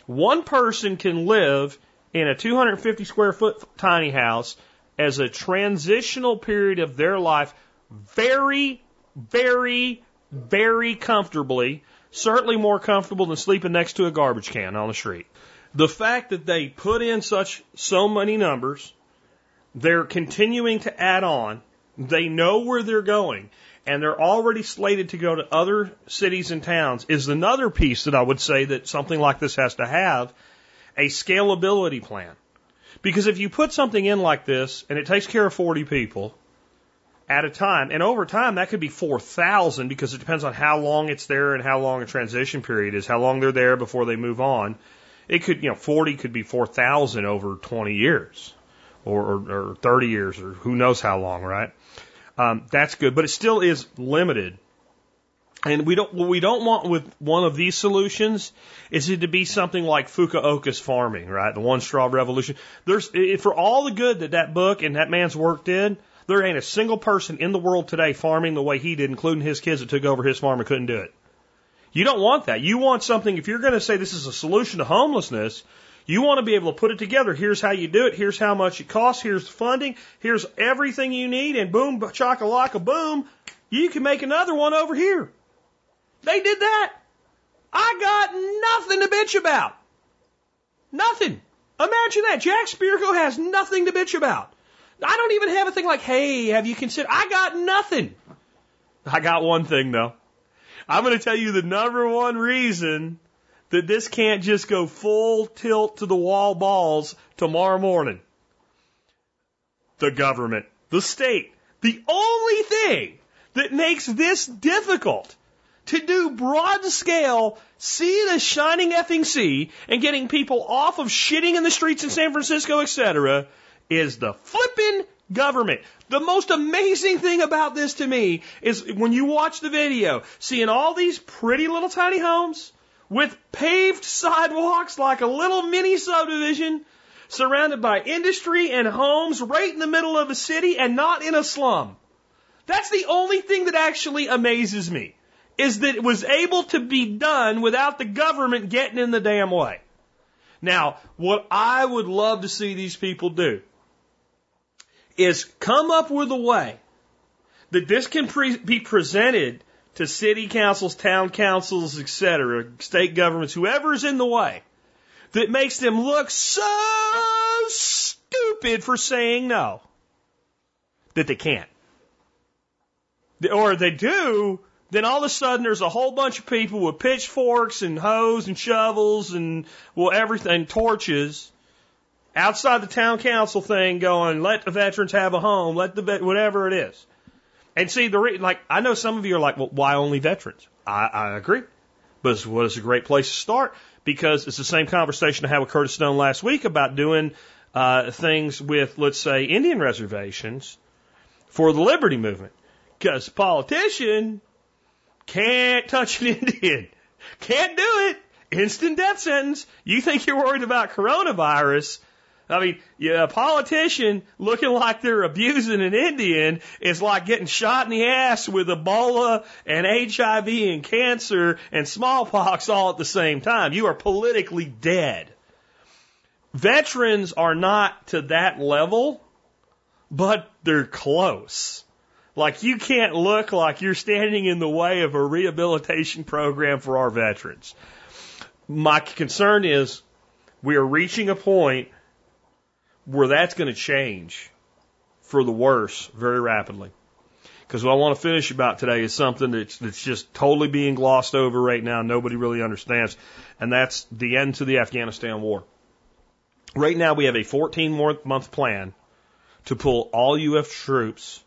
One person can live in a 250 square foot tiny house as a transitional period of their life very, very, very comfortably, certainly more comfortable than sleeping next to a garbage can on the street. The fact that they put in such so many numbers, they're continuing to add on, they know where they're going, and they're already slated to go to other cities and towns is another piece that I would say that something like this has to have a scalability plan. Because if you put something in like this and it takes care of 40 people at a time, and over time that could be 4,000 because it depends on how long it's there and how long a transition period is, how long they're there before they move on. It could, you know, 40 could be 4,000 over 20 years or, or, or 30 years or who knows how long, right? Um, that's good, but it still is limited. And we don't, what we don't want with one of these solutions is it to be something like Fukuoka's farming, right? The one straw revolution. There's, for all the good that that book and that man's work did, there ain't a single person in the world today farming the way he did, including his kids that took over his farm and couldn't do it. You don't want that. You want something, if you're going to say this is a solution to homelessness, you want to be able to put it together. Here's how you do it. Here's how much it costs. Here's the funding. Here's everything you need. And boom, chakalaka, boom, you can make another one over here. They did that. I got nothing to bitch about. Nothing. Imagine that. Jack Spirko has nothing to bitch about. I don't even have a thing like, hey, have you considered? I got nothing. I got one thing though. I'm going to tell you the number one reason that this can't just go full tilt to the wall balls tomorrow morning. The government, the state, the only thing that makes this difficult to do broad scale, see the shining effing sea and getting people off of shitting in the streets in San Francisco, etc., is the flippin' government. The most amazing thing about this to me is when you watch the video, seeing all these pretty little tiny homes, with paved sidewalks like a little mini subdivision surrounded by industry and homes right in the middle of a city and not in a slum. That's the only thing that actually amazes me is that it was able to be done without the government getting in the damn way. Now, what I would love to see these people do is come up with a way that this can pre- be presented to city councils, town councils, etc., state governments, whoever's in the way, that makes them look so stupid for saying no that they can't. Or they do, then all of a sudden there's a whole bunch of people with pitchforks and hoes and shovels and well everything torches outside the town council thing going let the veterans have a home let the whatever it is and see the re- like I know some of you are like well why only veterans I, I agree but it's, well, it's a great place to start because it's the same conversation I had with Curtis Stone last week about doing uh, things with let's say Indian reservations for the liberty movement because politician can't touch an Indian. Can't do it. Instant death sentence. You think you're worried about coronavirus. I mean, yeah, a politician looking like they're abusing an Indian is like getting shot in the ass with Ebola and HIV and cancer and smallpox all at the same time. You are politically dead. Veterans are not to that level, but they're close. Like you can't look like you're standing in the way of a rehabilitation program for our veterans. My concern is we are reaching a point where that's going to change for the worse very rapidly. Because what I want to finish about today is something that's, that's just totally being glossed over right now. Nobody really understands. And that's the end to the Afghanistan war. Right now we have a 14 month plan to pull all U.S. troops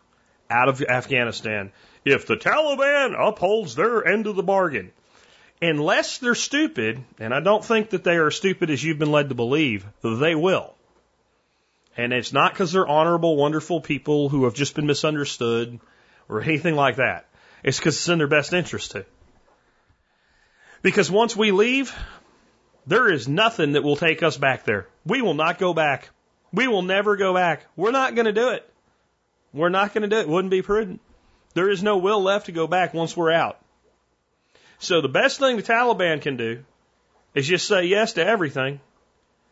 out of Afghanistan if the Taliban upholds their end of the bargain. Unless they're stupid, and I don't think that they are stupid as you've been led to believe, they will. And it's not because they're honorable, wonderful people who have just been misunderstood or anything like that. It's because it's in their best interest to. Because once we leave, there is nothing that will take us back there. We will not go back. We will never go back. We're not going to do it. We're not going to do it. Wouldn't be prudent. There is no will left to go back once we're out. So the best thing the Taliban can do is just say yes to everything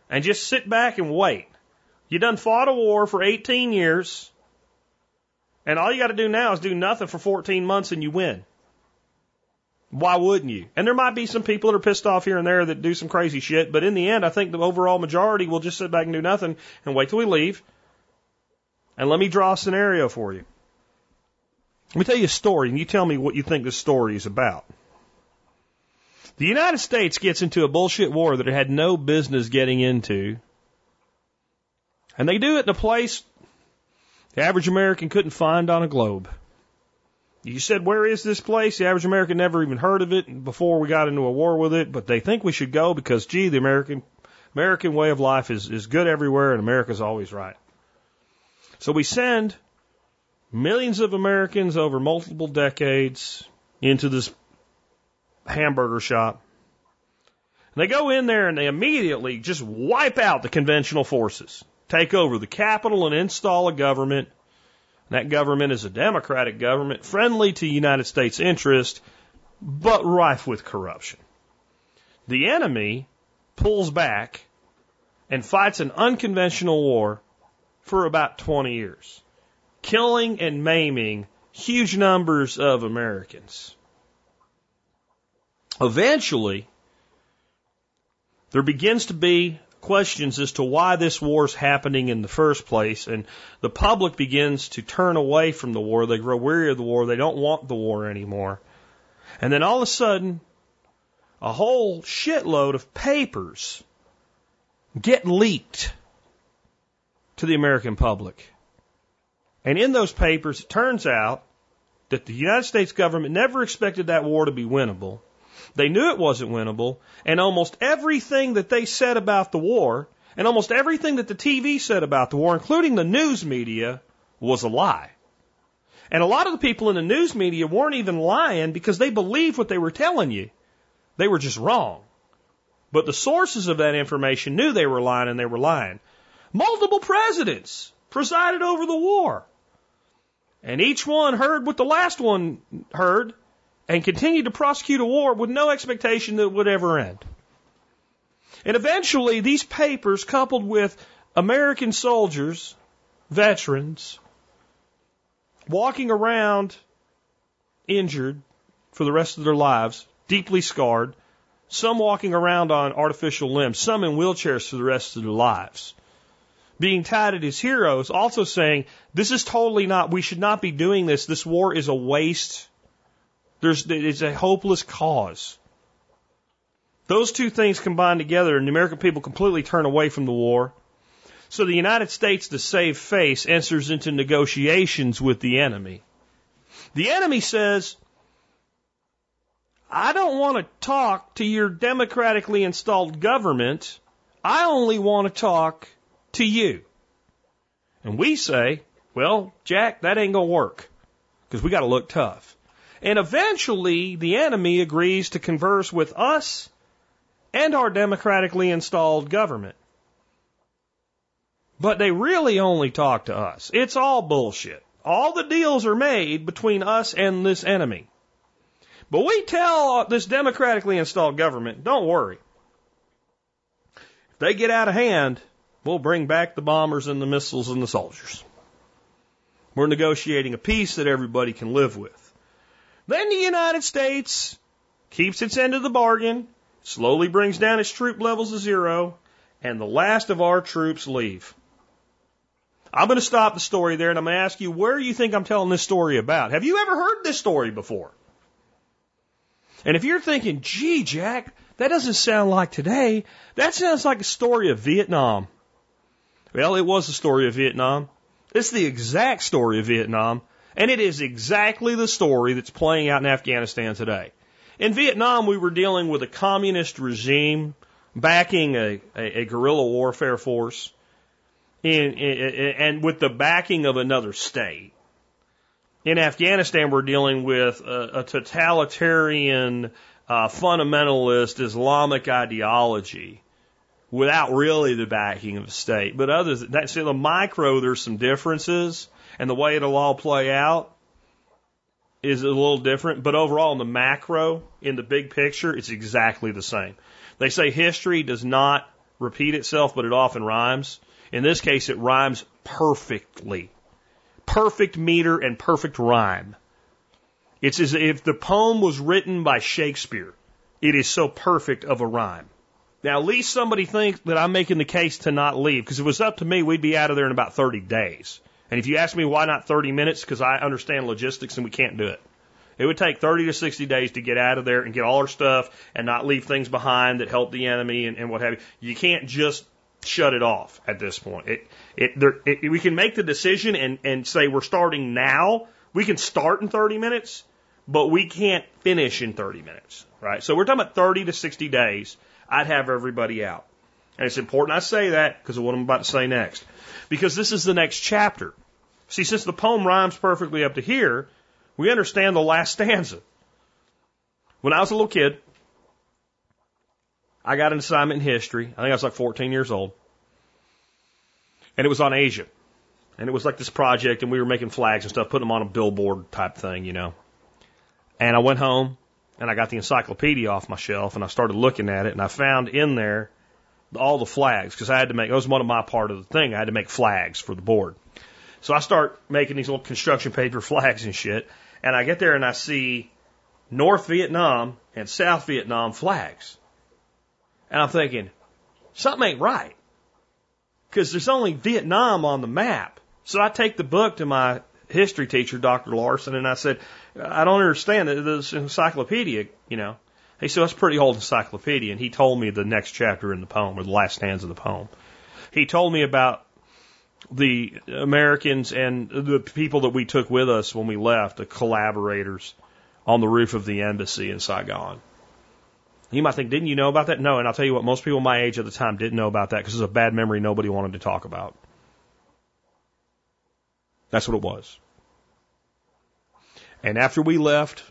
and just sit back and wait. You done fought a war for 18 years and all you got to do now is do nothing for 14 months and you win. Why wouldn't you? And there might be some people that are pissed off here and there that do some crazy shit, but in the end, I think the overall majority will just sit back and do nothing and wait till we leave and let me draw a scenario for you. Let me tell you a story, and you tell me what you think this story is about. The United States gets into a bullshit war that it had no business getting into, and they do it in a place the average American couldn't find on a globe. You said, where is this place? The average American never even heard of it before we got into a war with it, but they think we should go because, gee, the American American way of life is, is good everywhere and America's always right. So we send millions of Americans over multiple decades into this hamburger shop. And they go in there and they immediately just wipe out the conventional forces, take over the capital and install a government. That government is a democratic government friendly to United States interest, but rife with corruption. The enemy pulls back and fights an unconventional war for about 20 years, killing and maiming huge numbers of Americans. Eventually, there begins to be questions as to why this war is happening in the first place, and the public begins to turn away from the war. They grow weary of the war. They don't want the war anymore. And then all of a sudden, a whole shitload of papers get leaked to the American public. And in those papers, it turns out that the United States government never expected that war to be winnable. They knew it wasn't winnable, and almost everything that they said about the war, and almost everything that the TV said about the war, including the news media, was a lie. And a lot of the people in the news media weren't even lying because they believed what they were telling you. They were just wrong. But the sources of that information knew they were lying and they were lying. Multiple presidents presided over the war. And each one heard what the last one heard and continued to prosecute a war with no expectation that it would ever end. And eventually, these papers, coupled with American soldiers, veterans, walking around injured for the rest of their lives, deeply scarred, some walking around on artificial limbs, some in wheelchairs for the rest of their lives, being touted as heroes, also saying, this is totally not, we should not be doing this. This war is a waste. There's, it's a hopeless cause. Those two things combined together, and the American people completely turn away from the war. So the United States, to save face, enters into negotiations with the enemy. The enemy says, I don't want to talk to your democratically installed government. I only want to talk to you. And we say, well, Jack, that ain't going to work because we got to look tough. And eventually the enemy agrees to converse with us and our democratically installed government. But they really only talk to us. It's all bullshit. All the deals are made between us and this enemy. But we tell this democratically installed government, don't worry. If they get out of hand, we'll bring back the bombers and the missiles and the soldiers. We're negotiating a peace that everybody can live with. Then the United States keeps its end of the bargain, slowly brings down its troop levels to zero, and the last of our troops leave. I'm going to stop the story there and I'm going to ask you where you think I'm telling this story about. Have you ever heard this story before? And if you're thinking, gee, Jack, that doesn't sound like today, that sounds like a story of Vietnam. Well, it was the story of Vietnam. It's the exact story of Vietnam, and it is exactly the story that's playing out in Afghanistan today. In Vietnam, we were dealing with a communist regime backing a, a, a guerrilla warfare force in, in, and with the backing of another state. In Afghanistan, we're dealing with a, a totalitarian, uh, fundamentalist Islamic ideology without really the backing of a state. But other than that, see, the micro, there's some differences, and the way it'll all play out is a little different. But overall, in the macro, in the big picture, it's exactly the same. They say history does not repeat itself, but it often rhymes. In this case, it rhymes perfectly. Perfect meter and perfect rhyme. It's as if the poem was written by Shakespeare. It is so perfect of a rhyme. Now, at least somebody thinks that I'm making the case to not leave, because if it was up to me, we'd be out of there in about 30 days. And if you ask me why not 30 minutes, because I understand logistics and we can't do it. It would take 30 to 60 days to get out of there and get all our stuff and not leave things behind that help the enemy and, and what have you. You can't just shut it off at this point. It, it, there, it, we can make the decision and, and say we're starting now. We can start in 30 minutes, but we can't finish in 30 minutes, right? So we're talking about 30 to 60 days. I'd have everybody out. And it's important I say that because of what I'm about to say next. Because this is the next chapter. See, since the poem rhymes perfectly up to here, we understand the last stanza. When I was a little kid, I got an assignment in history. I think I was like 14 years old. And it was on Asia. And it was like this project, and we were making flags and stuff, putting them on a billboard type thing, you know. And I went home, and I got the encyclopedia off my shelf, and I started looking at it, and I found in there all the flags, because I had to make, that was one of my part of the thing, I had to make flags for the board. So I start making these little construction paper flags and shit, and I get there and I see North Vietnam and South Vietnam flags. And I'm thinking, something ain't right. Because there's only Vietnam on the map. So I take the book to my history teacher, Dr. Larson, and I said, I don't understand this encyclopedia, you know. He said, it's a pretty old encyclopedia. And he told me the next chapter in the poem, or the last stanza of the poem. He told me about the Americans and the people that we took with us when we left, the collaborators on the roof of the embassy in Saigon. You might think, didn't you know about that? No, and I'll tell you what, most people my age at the time didn't know about that because it's a bad memory nobody wanted to talk about. That's what it was. And after we left,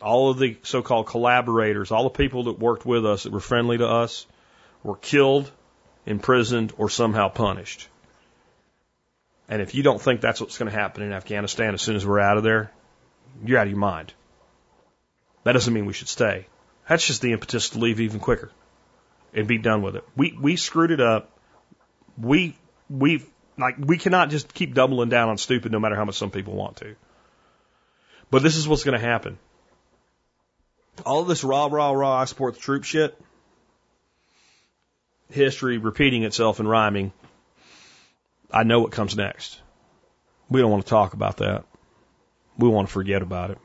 all of the so called collaborators, all the people that worked with us that were friendly to us, were killed, imprisoned, or somehow punished. And if you don't think that's what's going to happen in Afghanistan as soon as we're out of there, you're out of your mind. That doesn't mean we should stay. That's just the impetus to leave even quicker. and be done with it. We we screwed it up. We we like we cannot just keep doubling down on stupid no matter how much some people want to. But this is what's going to happen. All this rah rah rah I support the troop shit. History repeating itself and rhyming. I know what comes next. We don't want to talk about that. We want to forget about it.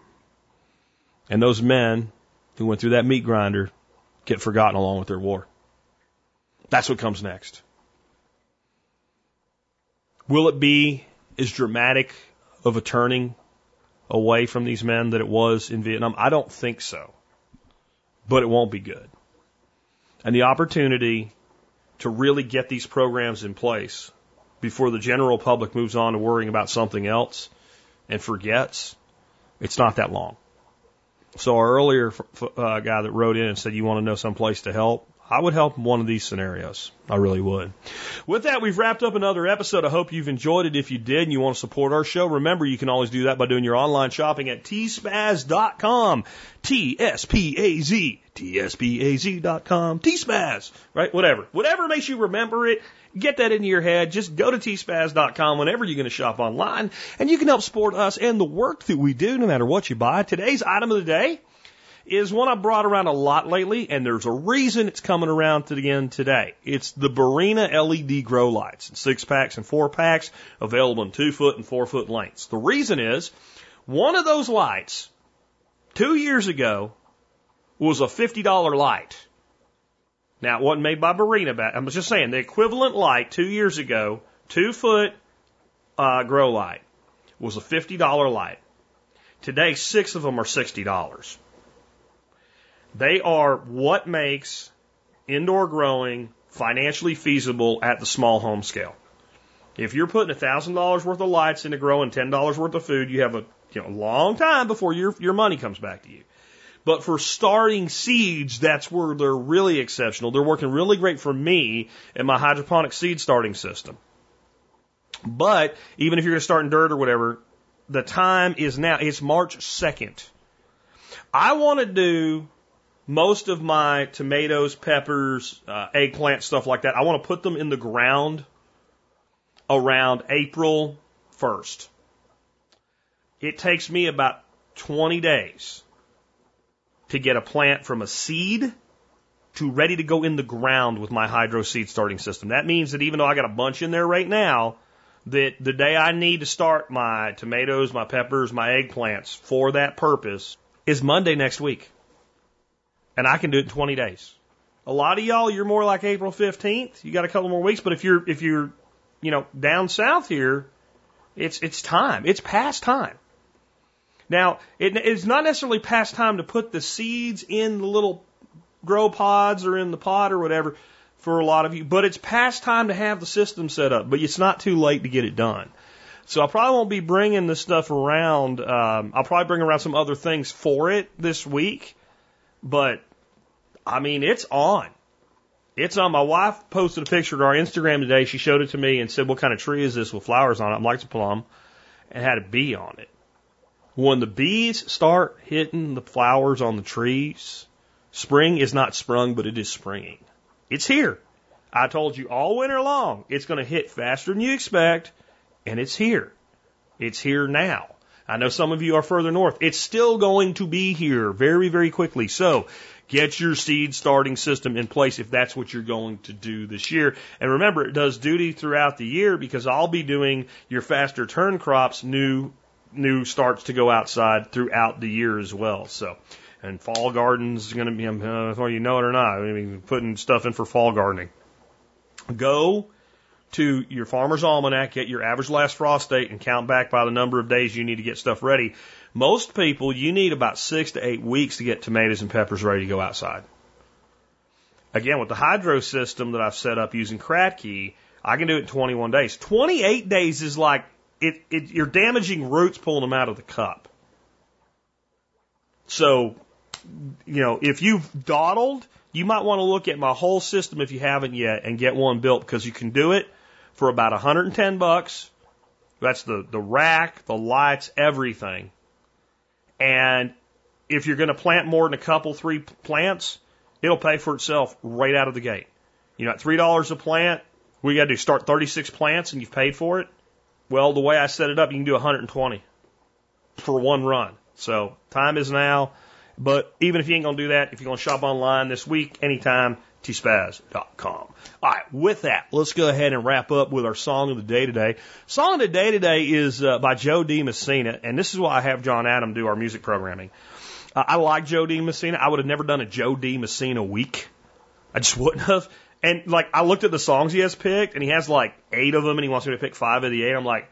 And those men who went through that meat grinder get forgotten along with their war. That's what comes next. Will it be as dramatic of a turning away from these men that it was in Vietnam? I don't think so. But it won't be good. And the opportunity to really get these programs in place before the general public moves on to worrying about something else and forgets, it's not that long. So our earlier uh, guy that wrote in and said you want to know some place to help, I would help one of these scenarios. I really would. With that, we've wrapped up another episode. I hope you've enjoyed it. If you did and you want to support our show, remember you can always do that by doing your online shopping at tspaz.com. T-S-P-A-Z. T-S-P-A-Z.com. T-spaz. Right? Whatever. Whatever makes you remember it. Get that into your head. Just go to tspaz.com whenever you're going to shop online and you can help support us and the work that we do no matter what you buy. Today's item of the day is one I brought around a lot lately, and there's a reason it's coming around to the end today. It's the Barrina LED grow lights, six packs and four packs, available in two foot and four foot lengths. The reason is one of those lights two years ago was a $50 light. Now, it wasn't made by Barrina. but I'm just saying the equivalent light two years ago, two foot uh, grow light, was a $50 light. Today, six of them are $60. They are what makes indoor growing financially feasible at the small home scale. If you're putting $1,000 worth of lights into growing $10 worth of food, you have a you know, long time before your, your money comes back to you. But for starting seeds, that's where they're really exceptional. They're working really great for me and my hydroponic seed starting system. But even if you're going to start in dirt or whatever, the time is now. It's March 2nd. I want to do most of my tomatoes, peppers, uh, eggplant, stuff like that, I want to put them in the ground around April 1st. It takes me about 20 days to get a plant from a seed to ready to go in the ground with my hydro seed starting system. That means that even though I got a bunch in there right now, that the day I need to start my tomatoes, my peppers, my eggplants for that purpose is Monday next week and I can do it in 20 days. A lot of y'all, you're more like April 15th. You got a couple more weeks, but if you're if you're you know down south here, it's it's time. It's past time. Now, it, it's not necessarily past time to put the seeds in the little grow pods or in the pot or whatever for a lot of you, but it's past time to have the system set up. But it's not too late to get it done. So I probably won't be bringing this stuff around. Um, I'll probably bring around some other things for it this week, but I mean, it's on. It's on. My wife posted a picture to our Instagram today. She showed it to me and said, What kind of tree is this with flowers on it? I'm like, It's a plum. And had a bee on it. When the bees start hitting the flowers on the trees, spring is not sprung, but it is springing. It's here. I told you all winter long, it's going to hit faster than you expect, and it's here. It's here now. I know some of you are further north. It's still going to be here very, very quickly. So Get your seed starting system in place if that's what you're going to do this year. And remember, it does duty throughout the year because I'll be doing your faster turn crops new new starts to go outside throughout the year as well. So, and fall gardens is going to be, uh, whether you know it or not, I mean, putting stuff in for fall gardening. Go to your farmer's almanac, get your average last frost date, and count back by the number of days you need to get stuff ready. Most people, you need about six to eight weeks to get tomatoes and peppers ready to go outside. Again, with the hydro system that I've set up using Kratky, I can do it in 21 days. 28 days is like it, it, you're damaging roots pulling them out of the cup. So, you know, if you've dawdled, you might want to look at my whole system if you haven't yet and get one built because you can do it for about 110 bucks. That's the, the rack, the lights, everything. And if you're going to plant more than a couple, three plants, It'll pay for itself right out of the gate. You know, at three dollars a plant, we got to start 36 plants, and you've paid for it. Well, the way I set it up, you can do 120 for one run. So time is now. But even if you ain't gonna do that, if you're gonna shop online this week, anytime, tspaz.com. All right, with that, let's go ahead and wrap up with our song of the day today. Song of the day today is uh, by Jo Dee Messina, and this is why I have John Adam do our music programming. Uh, I like Jo Dee Messina. I would have never done a Jo Dee Messina week. I just wouldn't have. And like, I looked at the songs he has picked, and he has like eight of them, and he wants me to pick five of the eight. I'm like,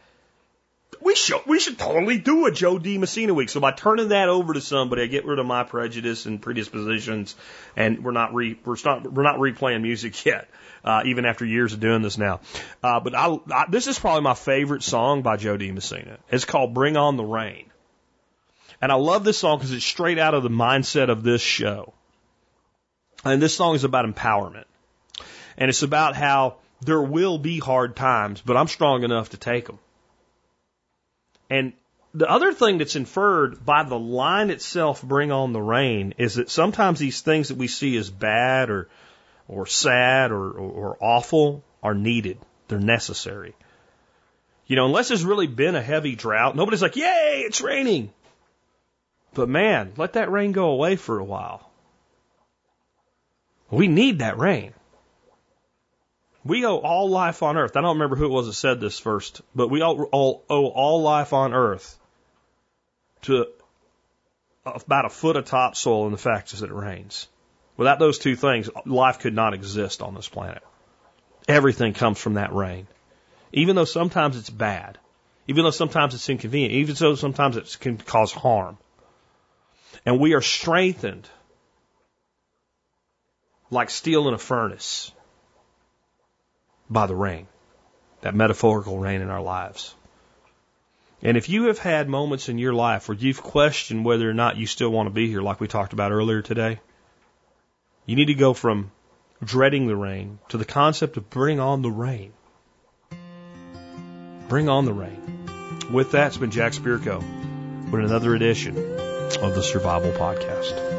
we should we should totally do a Jo Dee Messina week. So by turning that over to somebody, I get rid of my prejudice and predispositions, and we're not re we're not we're not replaying music yet, uh, even after years of doing this now. Uh, but I, I this is probably my favorite song by Jo Dee Messina. It's called "Bring On the Rain," and I love this song because it's straight out of the mindset of this show. And this song is about empowerment, and it's about how there will be hard times, but I'm strong enough to take them. And the other thing that's inferred by the line itself, bring on the rain, is that sometimes these things that we see as bad or, or sad or, or, or awful are needed. They're necessary. You know, unless there's really been a heavy drought, nobody's like, yay, it's raining. But man, let that rain go away for a while. We need that rain. We owe all life on earth. I don't remember who it was that said this first, but we all, all owe all life on earth to about a foot of topsoil and the fact that it rains. Without those two things, life could not exist on this planet. Everything comes from that rain. Even though sometimes it's bad, even though sometimes it's inconvenient, even though sometimes it can cause harm. And we are strengthened like steel in a furnace by the rain, that metaphorical rain in our lives. And if you have had moments in your life where you've questioned whether or not you still want to be here, like we talked about earlier today, you need to go from dreading the rain to the concept of bring on the rain. Bring on the rain. With that, it's been Jack Spirko with another edition of the Survival Podcast.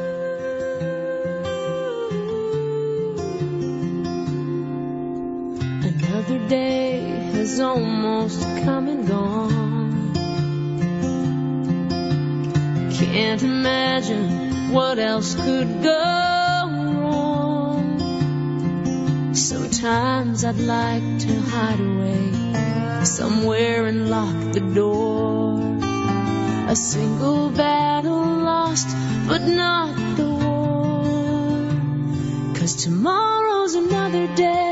Almost come and gone. Can't imagine what else could go wrong. Sometimes I'd like to hide away somewhere and lock the door. A single battle lost, but not the war. Cause tomorrow's another day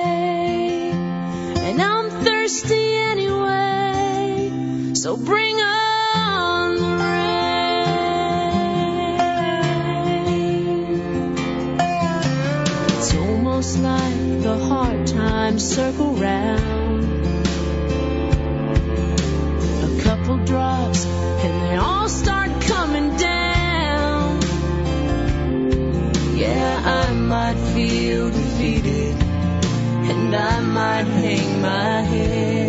So bring on the rain. It's almost like the hard times circle round. A couple drops and they all start coming down. Yeah, I might feel defeated and I might hang my head.